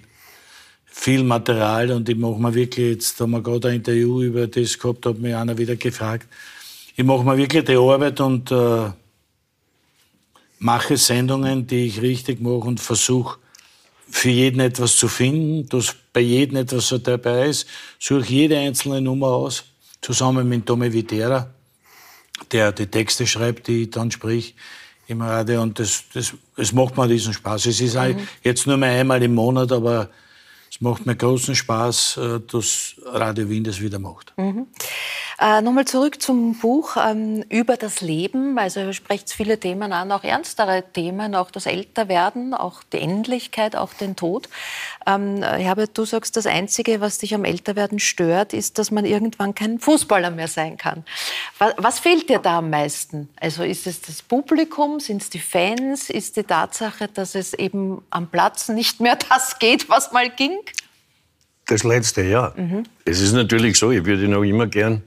Speaker 1: Viel Material und ich mache mir wirklich, jetzt haben wir gerade ein Interview über das gehabt, hat mich einer wieder gefragt, ich mache mir wirklich die Arbeit und äh, mache Sendungen, die ich richtig mache und versuche für jeden etwas zu finden, dass bei jedem etwas so dabei ist. Suche jede einzelne Nummer aus, zusammen mit Tommy Vitera, der die Texte schreibt, die ich dann sprich im Radio. Und das, das, das macht mir diesen Spaß. Es ist mhm. jetzt nur mehr einmal im Monat, aber es macht mir großen Spaß, äh, dass Radio Wien das wieder macht.
Speaker 2: Mhm. Äh, Nochmal zurück zum Buch ähm, über das Leben. Also ihr sprecht viele Themen an, auch ernstere Themen, auch das Älterwerden, auch die Endlichkeit, auch den Tod. Ähm, Herbert, du sagst, das Einzige, was dich am Älterwerden stört, ist, dass man irgendwann kein Fußballer mehr sein kann. Was, was fehlt dir da am meisten? Also ist es das Publikum, sind es die Fans, ist die Tatsache, dass es eben am Platz nicht mehr das geht, was mal ging?
Speaker 4: Das letzte, ja. Mhm. Es ist natürlich so, ich würde noch immer gern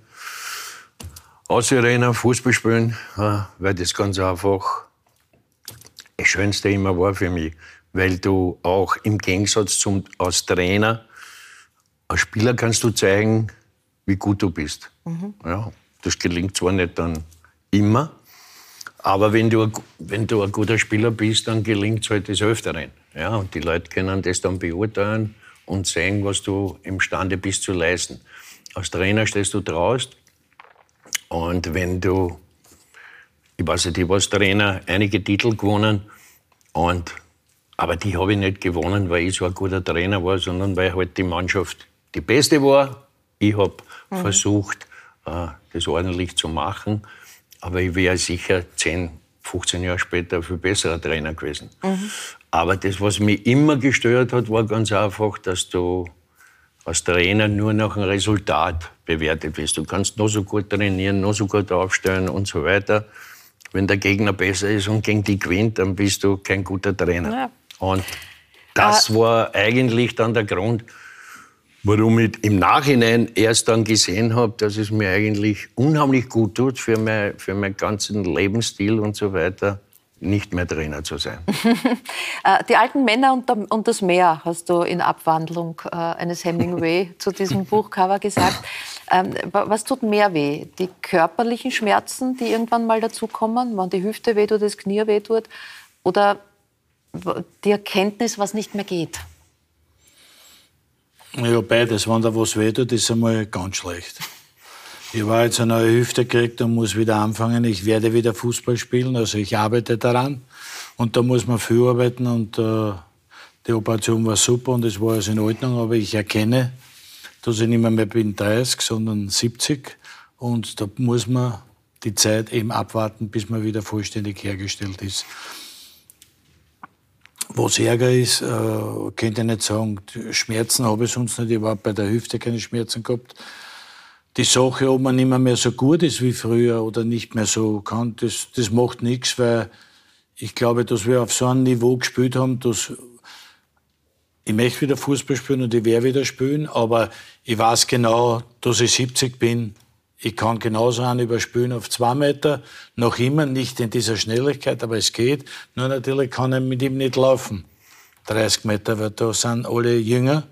Speaker 4: Ausrennen, Fußball spielen, weil das ganz einfach das Schönste immer war für mich. Weil du auch im Gegensatz zum als Trainer, als Spieler kannst du zeigen, wie gut du bist. Mhm. Ja, das gelingt zwar nicht dann immer, aber wenn du, wenn du ein guter Spieler bist, dann gelingt es halt des Öfteren. Ja, und die Leute können das dann beurteilen und sehen, was du imstande bist zu leisten. Als Trainer stehst du draußen und wenn du, ich weiß nicht, ich war als Trainer einige Titel gewonnen, und, aber die habe ich nicht gewonnen, weil ich so ein guter Trainer war, sondern weil halt die Mannschaft die beste war. Ich habe mhm. versucht, äh, das ordentlich zu machen. Aber ich wäre sicher 10, 15 Jahre später viel besserer Trainer gewesen. Mhm. Aber das, was mich immer gestört hat, war ganz einfach, dass du als Trainer nur nach einem Resultat bewertet wirst. Du kannst noch so gut trainieren, noch so gut aufstellen und so weiter. Wenn der Gegner besser ist und gegen die gewinnt, dann bist du kein guter Trainer. Ja. Und das ah. war eigentlich dann der Grund, warum ich im Nachhinein erst dann gesehen habe, dass es mir eigentlich unheimlich gut tut für, mein, für meinen ganzen Lebensstil und so weiter, nicht mehr Trainer zu sein.
Speaker 2: Äh, die alten Männer und, das Meer hast du in Abwandlung äh, eines Hemingway zu diesem Buchcover gesagt. Ähm, was tut mehr weh? Die körperlichen Schmerzen, die irgendwann mal dazukommen, wenn die Hüfte wehtut, das Knie wehtut, oder die Erkenntnis, was nicht mehr geht?
Speaker 1: Ja, beides. Wenn da was wehtut, ist einmal ganz schlecht. Ich war jetzt eine neue Hüfte gekriegt und muss wieder anfangen. Ich werde wieder Fußball spielen, also ich arbeite daran. Und da muss man viel arbeiten und äh, die Operation war super und es war also in Ordnung, aber ich erkenne, dass ich nicht mehr, mehr bin 30, sondern 70 und da muss man die Zeit eben abwarten, bis man wieder vollständig hergestellt ist. Was Ärger ist, äh, könnte ich nicht sagen. Schmerzen habe ich sonst nicht. Ich habe bei der Hüfte keine Schmerzen gehabt die Sache, ob man nicht mehr, so gut ist wie früher oder nicht mehr so kann, das, das macht nichts, weil ich glaube, dass wir auf so einem Niveau gespielt haben, dass ich möchte wieder Fußball spielen und ich werde wieder spielen, aber ich weiß genau, dass ich 70 bin. Ich kann genauso einen überspielen auf zwei Meter, noch immer nicht in dieser Schnelligkeit, aber es geht. Nur natürlich kann ich mit ihm nicht laufen. 30 Meter, weil da sind alle jünger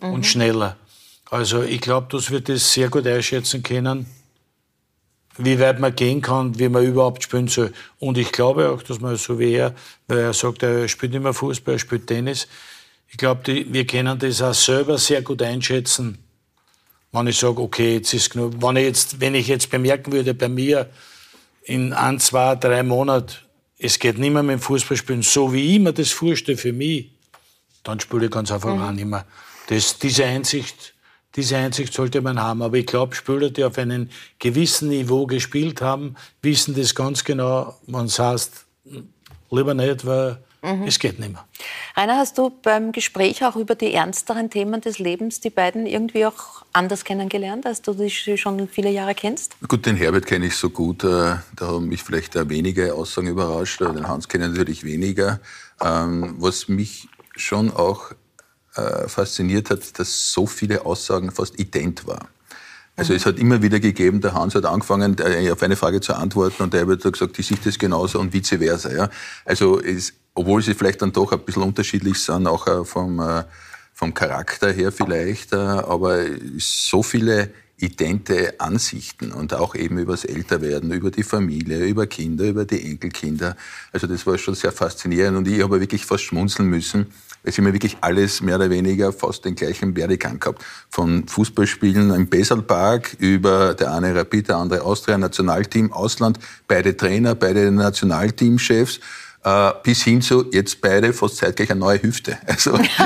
Speaker 1: mhm. und schneller. Also ich glaube, dass wir das sehr gut einschätzen können, wie weit man gehen kann, wie man überhaupt spielen soll. Und ich glaube auch, dass man so wie er, weil er sagt, er spielt nicht mehr Fußball, er spielt Tennis. Ich glaube, wir können das auch selber sehr gut einschätzen, wenn ich sage, okay, jetzt ist genug. Wenn ich jetzt, wenn ich jetzt bemerken würde, bei mir in ein, zwei, drei Monaten, es geht nicht mehr mit dem Fußballspielen, so wie ich mir das vorstelle für mich, dann spiele ich ganz einfach mhm. auch nicht mehr. Das, diese Einsicht diese Einsicht sollte man haben. Aber ich glaube, Spieler, die auf einem gewissen Niveau gespielt haben, wissen das ganz genau. Man sagt, lieber nicht, weil mhm. es geht nicht mehr.
Speaker 2: Rainer, hast du beim Gespräch auch über die ernsteren Themen des Lebens die beiden irgendwie auch anders kennengelernt, als du sie schon viele Jahre kennst?
Speaker 3: Gut, den Herbert kenne ich so gut. Äh, da haben mich vielleicht wenige Aussagen überrascht. Den Hans kenne ich natürlich weniger. Ähm, was mich schon auch äh, fasziniert hat, dass so viele Aussagen fast ident waren. Also es hat immer wieder gegeben, der Hans hat angefangen, äh, auf eine Frage zu antworten und der hat gesagt, die sieht das genauso und vice versa. Ja. Also es, obwohl sie vielleicht dann doch ein bisschen unterschiedlich sind, auch äh, vom, äh, vom Charakter her vielleicht, aber so viele idente Ansichten und auch eben über das Älterwerden, über die Familie, über Kinder, über die Enkelkinder. Also das war schon sehr faszinierend und ich habe wirklich fast schmunzeln müssen, weil sie mir wirklich alles mehr oder weniger fast den gleichen Werdegang gehabt. Von Fußballspielen im Besalpark über der eine Rapid, der andere Austria, Nationalteam, Ausland, beide Trainer, beide Nationalteamchefs äh, bis hin zu jetzt beide fast zeitgleich eine neue Hüfte. Also ich,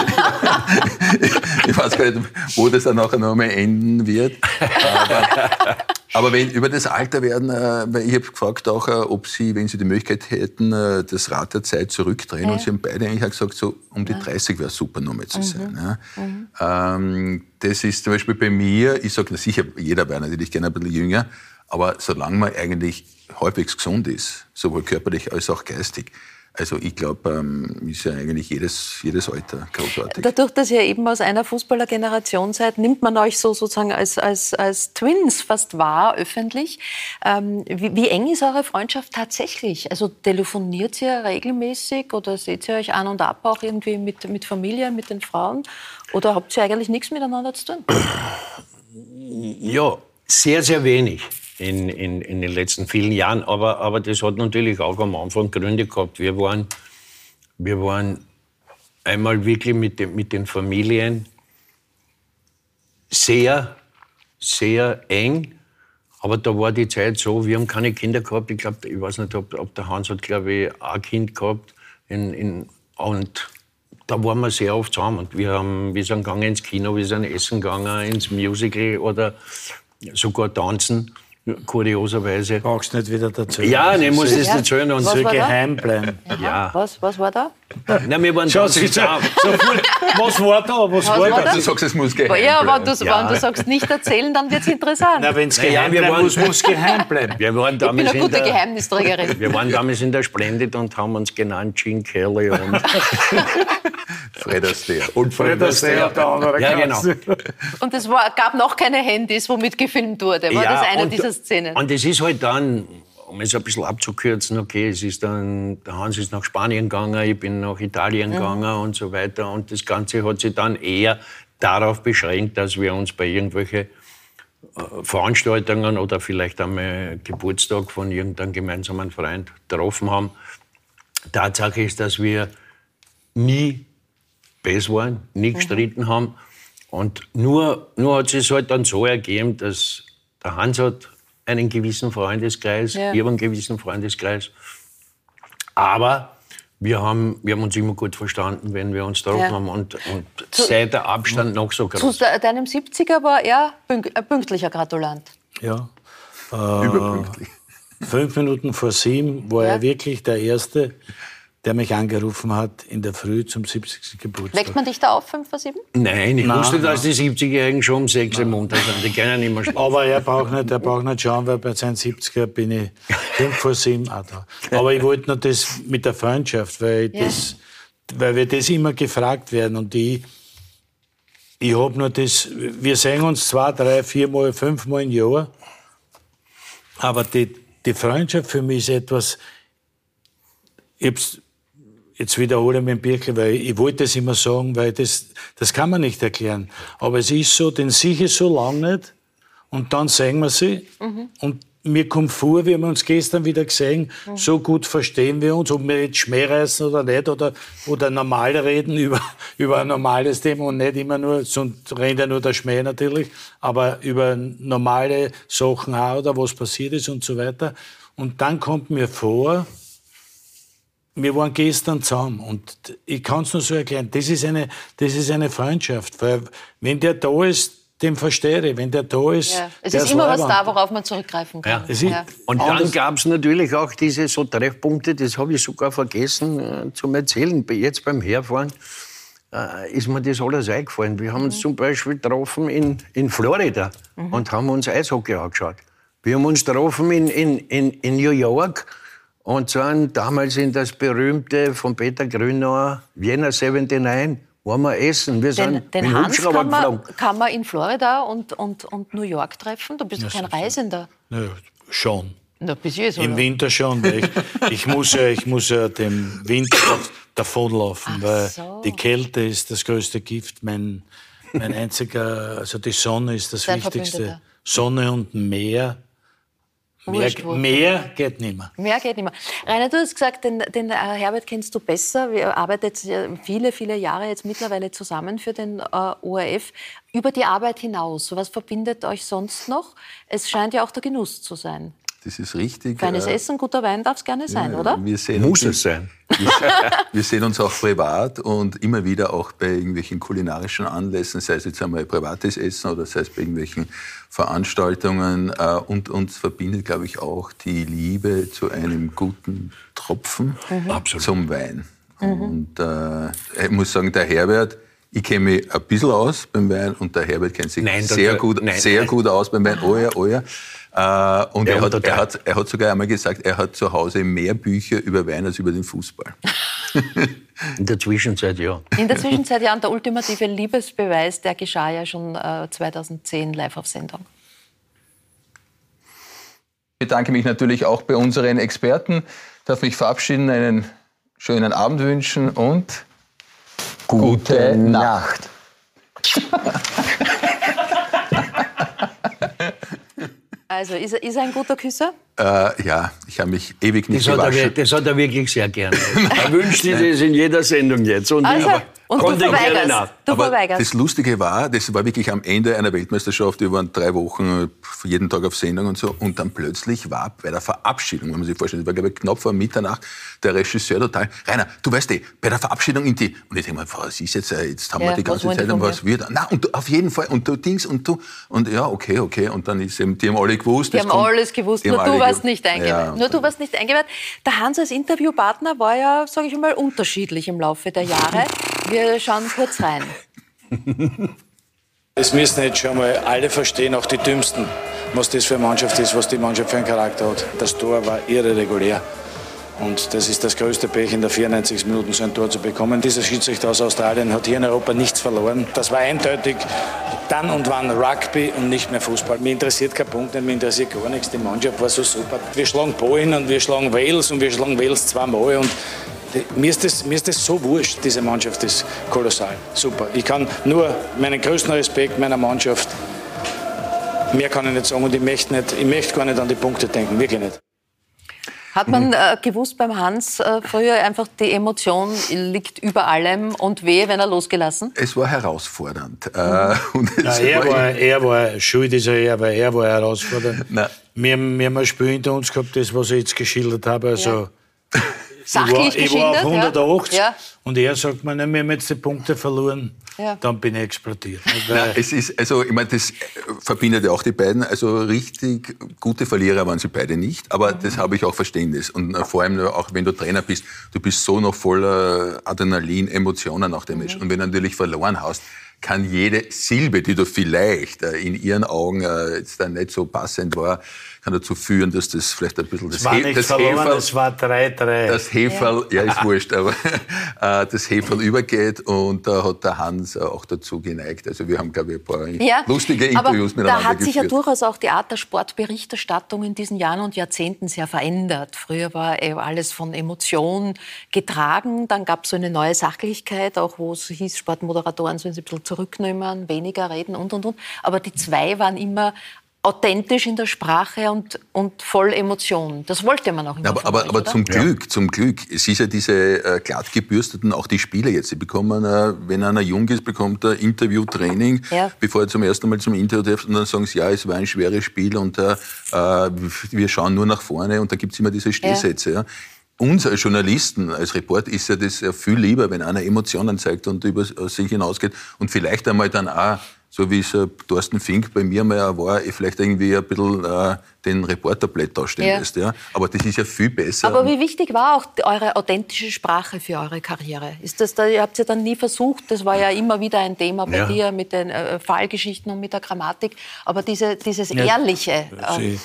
Speaker 3: weiß gar nicht, wo das dann nachher nochmal enden wird. Aber, aber wenn über das Alterwerden, äh, weil ich habe gefragt auch, äh, ob Sie, wenn Sie die Möglichkeit hätten, das Rad der Zeit zurückdrehen, ja. und Sie haben beide eigentlich gesagt, so um die 30 wäre super nochmal zu mhm. sein. Ja. Mhm. Ähm, das ist zum Beispiel bei mir, ich sage sicher, jeder wäre natürlich gerne ein bisschen jünger, aber solange man eigentlich halbwegs gesund ist, sowohl körperlich als auch geistig, also ich glaube, ähm, ist ja eigentlich jedes, jedes Alter großartig.
Speaker 2: Dadurch, dass ihr eben aus einer Fußballergeneration seid, nimmt man euch so sozusagen als, als, als Twins fast wahr, öffentlich. Ähm, wie, wie, eng ist eure Freundschaft tatsächlich? Also telefoniert ihr regelmäßig oder seht ihr euch an und ab auch irgendwie mit, mit Familie, mit den Frauen? Oder habt ihr eigentlich nichts miteinander zu tun?
Speaker 4: Ja, sehr, sehr wenig in, in, in den letzten vielen Jahren. Aber, aber das hat natürlich auch am Anfang Gründe gehabt. Wir waren, wir waren einmal wirklich mit, den, mit den Familien sehr, sehr eng. Aber da war die Zeit so, wir haben keine Kinder gehabt. Ich glaube, ich weiß nicht, ob, ob der Hans hat, glaube ich, ein Kind gehabt. In, in, und da waren wir sehr oft zusammen. Und wir, haben, wir sind gegangen ins Kino, wir sind essen gegangen, ins Musical oder sogar tanzen kurioserweise.
Speaker 1: Brauchst du nicht wieder dazu.
Speaker 4: Ja, ich muss das erzählen.
Speaker 1: Und so geheim bleiben.
Speaker 2: Ja. Was, was war da?
Speaker 4: Na, wir waren Schau,
Speaker 1: sie, so, was war da? Was, was war da?
Speaker 3: Du sagst, es muss geheim
Speaker 2: ja, bleiben. Ja, wenn du, wenn du sagst, nicht erzählen, dann wird es interessant.
Speaker 1: Na, wenn es geheim bleiben waren, muss, muss geheim bleiben.
Speaker 4: Wir waren
Speaker 2: ich bin eine gute der, Geheimnisträgerin.
Speaker 4: Wir waren damals in der Splendid und haben uns genannt Gene Kelly und
Speaker 3: Fred Astaire.
Speaker 1: Und Fred Astaire, der andere
Speaker 4: Ja, genau.
Speaker 2: Und es war, gab noch keine Handys, womit gefilmt wurde. War ja, das eine dieser Szenen?
Speaker 4: Und es ist halt dann, um es ein bisschen abzukürzen, okay, es ist dann, der Hans ist nach Spanien gegangen, ich bin nach Italien mhm. gegangen und so weiter. Und das Ganze hat sich dann eher darauf beschränkt, dass wir uns bei irgendwelchen äh, Veranstaltungen oder vielleicht einmal Geburtstag von irgendeinem gemeinsamen Freund getroffen haben. Tatsache ist, dass wir nie best waren, nie mhm. gestritten mhm. haben. Und nur, nur hat es halt dann so ergeben, dass der Hans hat einen gewissen Freundeskreis, ja. ich habe einen gewissen Freundeskreis. Aber wir haben, wir haben uns immer gut verstanden, wenn wir uns getroffen ja. haben. Und, und zu, sei der Abstand noch so groß.
Speaker 2: Zu deinem 70er war er ein pünktlicher Gratulant.
Speaker 1: Ja. Äh, Überpünktlich. Fünf Minuten vor sieben war ja. er wirklich der Erste, der mich angerufen hat in der Früh zum 70. Geburtstag.
Speaker 2: Weckt man dich da auf, 5 vor 7?
Speaker 4: Nein, ich nein, wusste, dass die 70-Jährigen schon um 6 Uhr Montag sind. Die können nicht mehr schlafen.
Speaker 1: Aber er braucht nicht, er braucht nicht schauen, weil bei seinen 70er bin ich 5 vor 7 auch da. Aber ich wollte nur das mit der Freundschaft, weil, ja. das, weil wir das immer gefragt werden. Und ich, ich habe nur das, wir sehen uns zwei, drei, viermal, fünfmal im Jahr. Aber die, die Freundschaft für mich ist etwas, ich hab's jetzt wiederhole ich ein bisschen, weil ich wollte das immer sagen, weil das, das kann man nicht erklären. Aber es ist so, den sehe ich so lange nicht und dann sehen wir sie mhm. und mir kommt vor, wir haben uns gestern wieder gesehen, mhm. so gut verstehen wir uns, ob wir jetzt Schmäh reißen oder nicht, oder, oder normal reden über, über ein normales Thema und nicht immer nur, sonst rennt ja nur der Schmäh natürlich, aber über normale Sachen auch, oder was passiert ist und so weiter. Und dann kommt mir vor, wir waren gestern zusammen und ich kann es nur so erklären, das ist, eine, das ist eine Freundschaft. Weil wenn der da ist, den verstehe ich. Wenn der da ist. Ja.
Speaker 2: Es ist immer was da, worauf man zurückgreifen kann.
Speaker 4: Ja. ja. Und dann gab es natürlich auch diese so Treffpunkte, das habe ich sogar vergessen äh, zum Erzählen. Jetzt beim Herfahren äh, ist mir das alles eingefallen. Wir haben uns mhm. zum Beispiel getroffen in, in Florida mhm. und haben uns Eishockey angeschaut. Wir haben uns getroffen in, in, in, in New York und sind damals in das berühmte von Peter Grünauer Vienna 79 waren wir essen. Wir
Speaker 2: sind den, den Hans kann man, kann man in Florida und, und, und New York treffen? Du bist doch kein Reisender.
Speaker 1: Ja, schon.
Speaker 2: Na, bis jetzt,
Speaker 1: Im Winter schon. Weil ich, ich, muss ja, ich muss ja dem Winter davonlaufen, Ach weil so. die Kälte ist das größte Gift. Mein, mein einziger, also die Sonne ist das Dein Wichtigste. Sonne und Meer Mehr, mehr, geht nicht mehr.
Speaker 2: Mehr geht nicht mehr. Rainer, du hast gesagt, den, den äh, Herbert kennst du besser. Wir arbeiten viele, viele Jahre jetzt mittlerweile zusammen für den äh, ORF. Über die Arbeit hinaus, was verbindet euch sonst noch? Es scheint ja auch der Genuss zu sein.
Speaker 3: Das ist richtig.
Speaker 2: Feines äh, Essen, guter Wein darf es gerne sein, ja, oder?
Speaker 4: Muss es sein.
Speaker 3: Wir, wir, sehen uns auch privat und immer wieder auch bei irgendwelchen kulinarischen Anlässen, sei es jetzt einmal privates Essen oder sei es bei irgendwelchen Veranstaltungen. Äh, und uns verbindet, glaube ich, auch die Liebe zu einem guten Tropfen mhm. zum Wein. Mhm. Und äh, ich muss sagen, der Herbert, ich kenne mich ein bisschen aus beim Wein und der Herbert kennt sich nein, sehr, gut, nein, sehr nein. gut aus beim Wein. Oh ja, oh ja. Äh, und er hat, er, hat, er hat sogar einmal gesagt, er hat zu Hause mehr Bücher über Wein als über den Fußball.
Speaker 4: In der Zwischenzeit ja.
Speaker 2: In der Zwischenzeit ja. Und der ultimative Liebesbeweis, der geschah ja schon äh, 2010 live auf Sendung.
Speaker 3: Ich bedanke mich natürlich auch bei unseren Experten. Ich darf mich verabschieden, einen schönen Abend wünschen und
Speaker 4: gute, gute Nacht.
Speaker 2: Also, ist er, ist er ein guter Küsser?
Speaker 3: Äh, ja, ich habe mich ewig nicht
Speaker 4: das gewaschen. Hat er, das hat er wirklich sehr gerne. er wünscht sich das in jeder Sendung jetzt. Und
Speaker 2: also, Und du verweigerst. Du
Speaker 3: Aber verweigerst. das Lustige war, das war wirklich am Ende einer Weltmeisterschaft, wir waren drei Wochen jeden Tag auf Sendung und so, und dann plötzlich war bei der Verabschiedung, wenn man sich vorstellt, das war glaube ich knapp vor Mitternacht, der Regisseur total, Rainer, du weißt eh, bei der Verabschiedung in die, und ich denke mal, was ist jetzt, jetzt haben ja, wir die ganze Zeit und was wird, na, und du, auf jeden Fall, und du Dings, und du, und ja, okay, okay, und dann ist eben, die haben alle gewusst.
Speaker 2: Die haben kommt, alles gewusst, nur du warst nicht eingeweiht. Ja. Nur du warst nicht eingeweiht. Der Hans als Interviewpartner war ja, sage ich mal, unterschiedlich im Laufe der Jahre. Wir schauen kurz rein.
Speaker 1: Es müssen jetzt schon mal alle verstehen, auch die Dümmsten, was das für eine Mannschaft ist, was die Mannschaft für einen Charakter hat. Das Tor war irre regulär. Und das ist das größte Pech, in der 94 Minuten so ein Tor zu bekommen. Dieser Schiedsrichter aus Australien hat hier in Europa nichts verloren. Das war eindeutig dann und wann Rugby und nicht mehr Fußball. Mir interessiert kein Punkt, mir interessiert gar nichts. Die Mannschaft war so super. Wir schlagen Polen und wir schlagen Wales und wir schlagen Wales zweimal. Und mir ist, das, mir ist das so wurscht, diese Mannschaft ist kolossal. Super. Ich kann nur meinen größten Respekt meiner Mannschaft, mehr kann ich nicht sagen und ich möchte, nicht, ich möchte gar nicht an die Punkte denken, wirklich nicht.
Speaker 2: Hat man äh, gewusst beim Hans äh, früher einfach, die Emotion liegt über allem und wehe, wenn er losgelassen?
Speaker 3: Es war herausfordernd.
Speaker 1: Äh, mhm. Ja, er, war, er war schuld, ist er, aber er war herausfordernd. Nein. Wir, wir haben ein Spiel hinter uns gehabt, das, was ich jetzt geschildert habe. Also,
Speaker 2: ja. Sachlich
Speaker 1: ich war, ich war auf 180 ja. und er sagt mir, wir haben jetzt die Punkte verloren. Ja. Dann bin ich explodiert.
Speaker 3: Nein, es ist, also, ich meine, das verbindet ja auch die beiden. Also richtig gute Verlierer waren sie beide nicht, aber mhm. das habe ich auch Verständnis. Und äh, vor allem auch, wenn du Trainer bist, du bist so noch voller Adrenalin, Emotionen nach dem Match. Mhm. Und wenn du natürlich verloren hast, kann jede Silbe, die du vielleicht äh, in ihren Augen äh, jetzt dann nicht so passend war, kann dazu führen, dass das vielleicht ein bisschen
Speaker 1: das, war He das verloren, Heferl, es war 3-3.
Speaker 3: Das Heferl, ja. ja, ist wurscht, aber äh, das Heferl übergeht und da hat der Hans auch dazu geneigt. Also wir haben, glaube ich, ein paar ja, lustige Interviews
Speaker 2: aber miteinander Da hat sich ja durchaus auch die Art der Sportberichterstattung in diesen Jahren und Jahrzehnten sehr verändert. Früher war alles von Emotion getragen, dann gab es so eine neue Sachlichkeit, auch wo es hieß, Sportmoderatoren sollen sich ein bisschen zurücknehmen, weniger reden und, und, und. Aber die zwei waren immer authentisch in der Sprache und, und voll Emotion. Das wollte man auch immer.
Speaker 3: Aber, aber, euch, aber zum Glück, ja. zum Glück, es ist ja diese äh, glatt gebürsteten, auch die Spieler jetzt, sie bekommen, äh, wenn einer jung ist, bekommt er Interviewtraining, ja. bevor er zum ersten Mal zum Interview darf, und dann sagen sie, ja, es war ein schweres Spiel und äh, äh wir schauen nur nach vorne und da gibt es immer diese Stehsätze. Ja. ja uns als Journalisten, als Report ist ja das ja viel lieber, wenn einer Emotionen zeigt und über sich hinausgeht und vielleicht einmal dann auch so wie es äh, Thorsten Fink bei mir mal war, vielleicht irgendwie ein bisschen äh, den Reporterblatt darstellen ja. lässt. Ja? Aber das ist ja viel besser.
Speaker 2: Aber wie wichtig war auch eure authentische Sprache für eure Karriere? Ist das da, ihr habt ja dann nie versucht, das war ja immer wieder ein Thema bei ja. dir mit den äh, Fallgeschichten und mit der Grammatik, aber diese, dieses Ehrliche.
Speaker 1: Äh,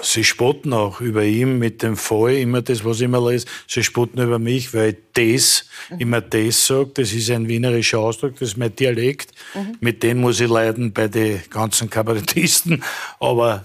Speaker 1: Sie spotten auch über ihn mit dem Fall, immer das, was ich immer lese. Sie spotten über mich, weil das, mhm. immer das sagt, das ist ein wienerischer Ausdruck, das ist mein Dialekt. Mhm. Mit dem muss ich leiden bei den ganzen Kabarettisten. Aber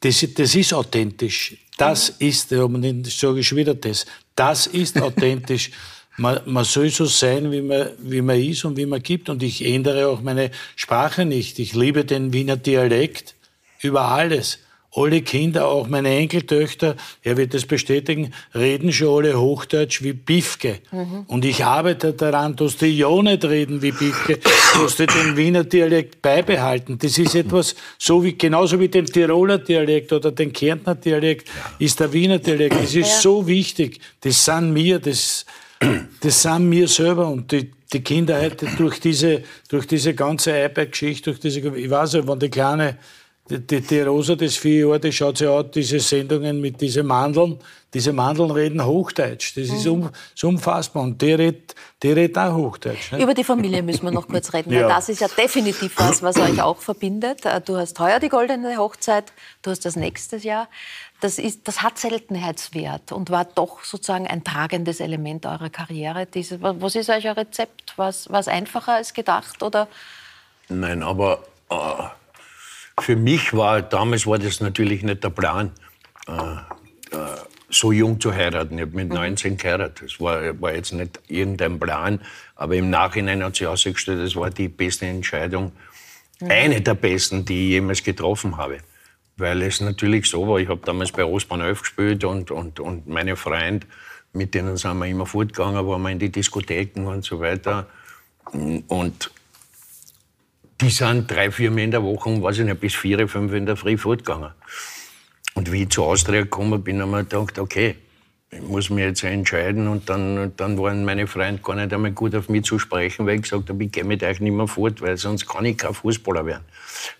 Speaker 1: das, das ist authentisch. Das mhm. ist, und ich sage schon wieder das, das ist authentisch. Man, man, soll so sein, wie man, wie man ist und wie man gibt. Und ich ändere auch meine Sprache nicht. Ich liebe den Wiener Dialekt über alles alle Kinder, auch meine Enkeltöchter, er wird das bestätigen, reden schon alle Hochdeutsch wie Bifke. Mhm. Und ich arbeite daran, dass die ja nicht reden wie Bifke, dass die den Wiener Dialekt beibehalten. Das ist etwas, so wie, genauso wie den Tiroler Dialekt oder den Kärntner Dialekt, ist der Wiener Dialekt. Das ist ja. so wichtig. Das sind mir, das, das sind mir selber und die, die Kinder heute durch diese, durch diese ganze iPad-Geschichte, durch diese, ich weiß nicht, wenn die kleine die, die, Rosa des vier Jahre, die schaut sich an, diese Sendungen mit diesen Mandeln. Diese Mandeln reden Hochdeutsch. Das ist, um, ist unfassbar. Und die redet, die redet auch Hochdeutsch.
Speaker 2: Ne? Über die Familie müssen wir noch kurz reden, ja. weil das ist ja definitiv was, was euch auch verbindet. Äh, du hast heuer die goldene Hochzeit, du hast das nächstes Jahr. Das, ist, das hat Seltenheitswert und war doch sozusagen ein tragendes Element eurer Karriere. Diese, was ist euch ein Rezept? War es einfacher als gedacht? Oder?
Speaker 4: Nein, aber... Oh für mich war, damals war das natürlich nicht der Plan, äh, äh, so jung zu heiraten. Ich habe mit 19 mhm. geheiratet. Das war, war jetzt nicht irgendein Plan, aber im Nachhinein hat sich herausgestellt, das war die beste Entscheidung, mhm. eine der besten, die ich jemals getroffen habe. Weil es natürlich so war, ich habe damals bei Ostbahn 11 gespielt und, und, und meine Freund mit denen sind wir immer fortgegangen, waren wir in die Diskotheken und so weiter. Und die sind drei, vier Mal in der Woche, weiß ich nicht, bis vier, fünf in der Früh fortgegangen. Und wie ich zu Austria gekommen bin, habe ich mir gedacht, okay, ich muss mich jetzt entscheiden. Und dann, dann waren meine Freunde gar nicht einmal gut auf mich zu sprechen, weil ich gesagt habe, ich gehe mit euch nicht mehr fort, weil sonst kann ich kein Fußballer werden.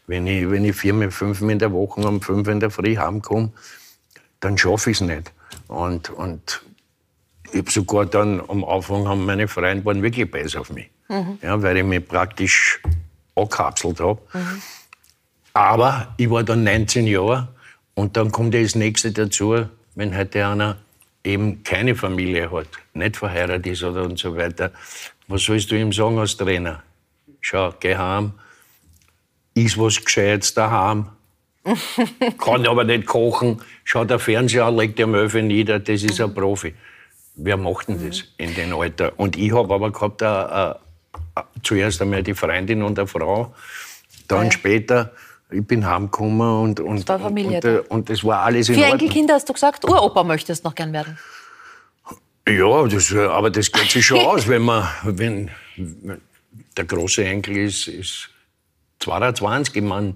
Speaker 4: Wenn ich, wenn ich vier, fünf in der Woche um fünf in der Früh heimkomme, dann schaffe ich es nicht. Und, und ich habe sogar dann am Anfang haben meine Freunde waren wirklich besser auf mich. Mhm. Ja, weil ich mich praktisch angekapselt habe. Mhm. Aber ich war dann 19 Jahre und dann kommt das nächste dazu, wenn heute einer eben keine Familie hat, nicht verheiratet ist oder und so weiter. Was sollst du ihm sagen als Trainer? Schau, geh heim, iss was Gescheites daheim, kann aber nicht kochen, schaut der Fernseher an, legt der Möwe nieder, das ist ein Profi. Wer macht denn das in dem Alter? Und ich habe aber gehabt, a, a, zuerst einmal die Freundin und eine Frau, dann ja. später, ich bin heimgekommen und, und,
Speaker 2: das Familie
Speaker 4: und, und, und, das war alles in
Speaker 2: Vier Ordnung. Enkelkinder hast du gesagt, Uropa möchtest noch gern werden.
Speaker 4: Ja, das, aber das geht sich schon aus, wenn man, wenn, der große Enkel ist, ist 22, ich meine,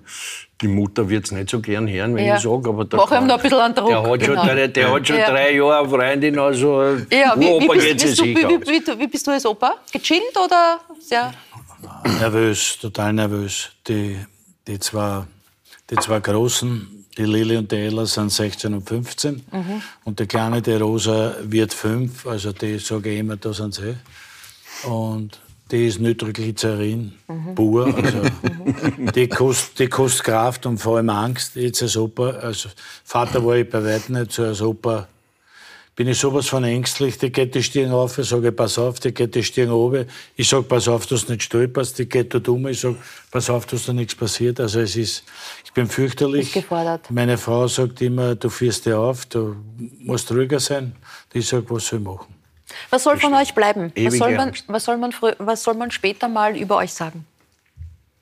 Speaker 4: die Mutter wird es nicht so gern hören, wenn ja. ich sage, aber
Speaker 2: der, Mach ihm noch ein bisschen an Druck.
Speaker 4: Der hat genau. schon, der, der hat schon ja. drei Jahre eine Freundin, also
Speaker 2: ja, wie, Opa wie, bist, bist du, wie, wie, wie, bist du als Opa? Gechillt oder sehr?
Speaker 1: Nervös, total nervös. Die, die, zwei, die zwei Großen, die Lili und die Ella, sind 16 und 15. Mhm. Und die Kleine, die Rosa, wird 5. Also die sage ich immer, da sind sie. Und die ist Nitroglycerin mhm. pur. Also, die, kostet, die kostet Kraft und vor allem Angst. Jetzt als Opa, als Vater war ich bei weitem nicht so, als Opa bin ich sowas von ängstlich, die geht die Stirn auf, ich sage, pass auf, die geht die Stirn runter. Ich sage, pass auf, dass du nicht stolperst, die geht dort um, ich sage, pass auf, dass da nichts passiert. Also es ist, ich bin fürchterlich.
Speaker 2: gefordert.
Speaker 1: Meine Frau sagt immer, du führst dir auf, du musst ruhiger sein. Ich sage, was soll ich machen?
Speaker 2: Was soll von euch bleiben? Was soll, man, was, soll man was soll man später mal über euch sagen?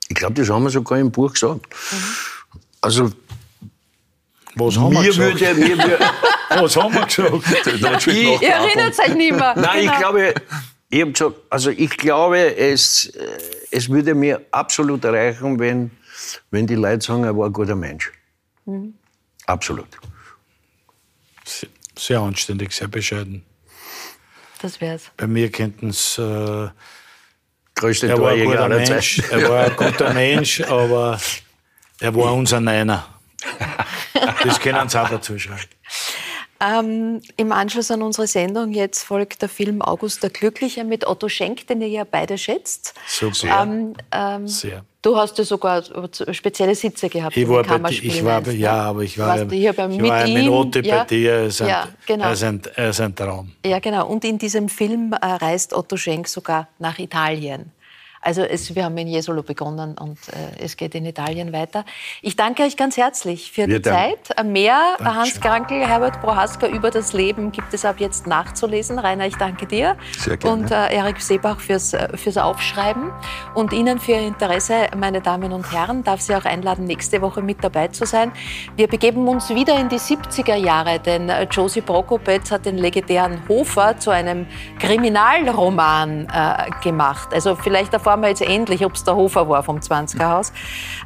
Speaker 4: Ich glaube, das haben wir sogar im Buch gesagt. Mhm. Also,
Speaker 1: was haben wir gesagt? Würde, mir würde, was haben wir gesagt?
Speaker 2: ich, ihr erinnert euch nicht mehr.
Speaker 4: Nein, genau. ich glaube, ich habe gesagt, also ich glaube, es, es würde mir absolut reichen, wenn, wenn die Leute sagen, er war ein guter Mensch. Mhm. Absolut.
Speaker 1: Sehr anständig, sehr bescheiden.
Speaker 2: Das wär's.
Speaker 1: Bei mir könnten es. Äh,
Speaker 4: Größte er war, ein guter
Speaker 1: Mensch, er war ein guter Mensch, aber er war unser Neiner. Das können Sie auch dazu schreiben.
Speaker 2: Ähm, Im Anschluss an unsere Sendung jetzt folgt der Film August der Glückliche mit Otto Schenk, den ihr ja beide schätzt.
Speaker 1: Super. Ähm, ähm,
Speaker 2: Sehr. Du hast ja sogar spezielle Sitze gehabt.
Speaker 1: Ich war bei ich war, ja, aber ich war,
Speaker 2: Warst hier bei,
Speaker 1: ich
Speaker 2: mit
Speaker 1: war
Speaker 2: ihm,
Speaker 1: Minute
Speaker 2: ja,
Speaker 1: bei dir. Er ist, ein, ja, genau. er, ist ein, er ist ein Traum.
Speaker 2: Ja, genau. Und in diesem Film äh, reist Otto Schenk sogar nach Italien. Also es, wir haben in Jesolo begonnen und äh, es geht in Italien weiter. Ich danke euch ganz herzlich für wir die danken. Zeit. Äh, mehr Dankeschön. Hans Krankel, Herbert Prohaska über das Leben gibt es ab jetzt nachzulesen. Rainer, ich danke dir.
Speaker 3: Sehr gerne.
Speaker 2: Und äh, Erik Seebach fürs, äh, fürs Aufschreiben. Und Ihnen für Ihr Interesse, meine Damen und Herren, darf Sie auch einladen, nächste Woche mit dabei zu sein. Wir begeben uns wieder in die 70er Jahre, denn äh, Josie Prokopetz hat den legendären Hofer zu einem Kriminalroman äh, gemacht. Also vielleicht davor erfahren wir jetzt endlich, ob es der Hofer war vom 20er Haus.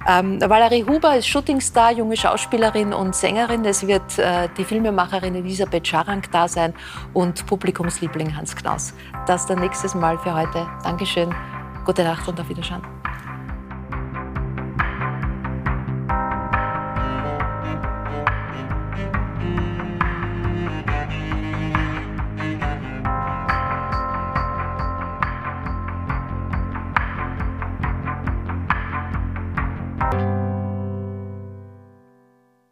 Speaker 2: Ähm, Valerie Huber ist Shootingstar, junge Schauspielerin und Sängerin. Es wird äh, die Filmemacherin Elisabeth Scharang da sein und Publikumsliebling Hans Knaus. Das dann nächstes Mal für heute. Dankeschön, gute Nacht und auf Wiedersehen.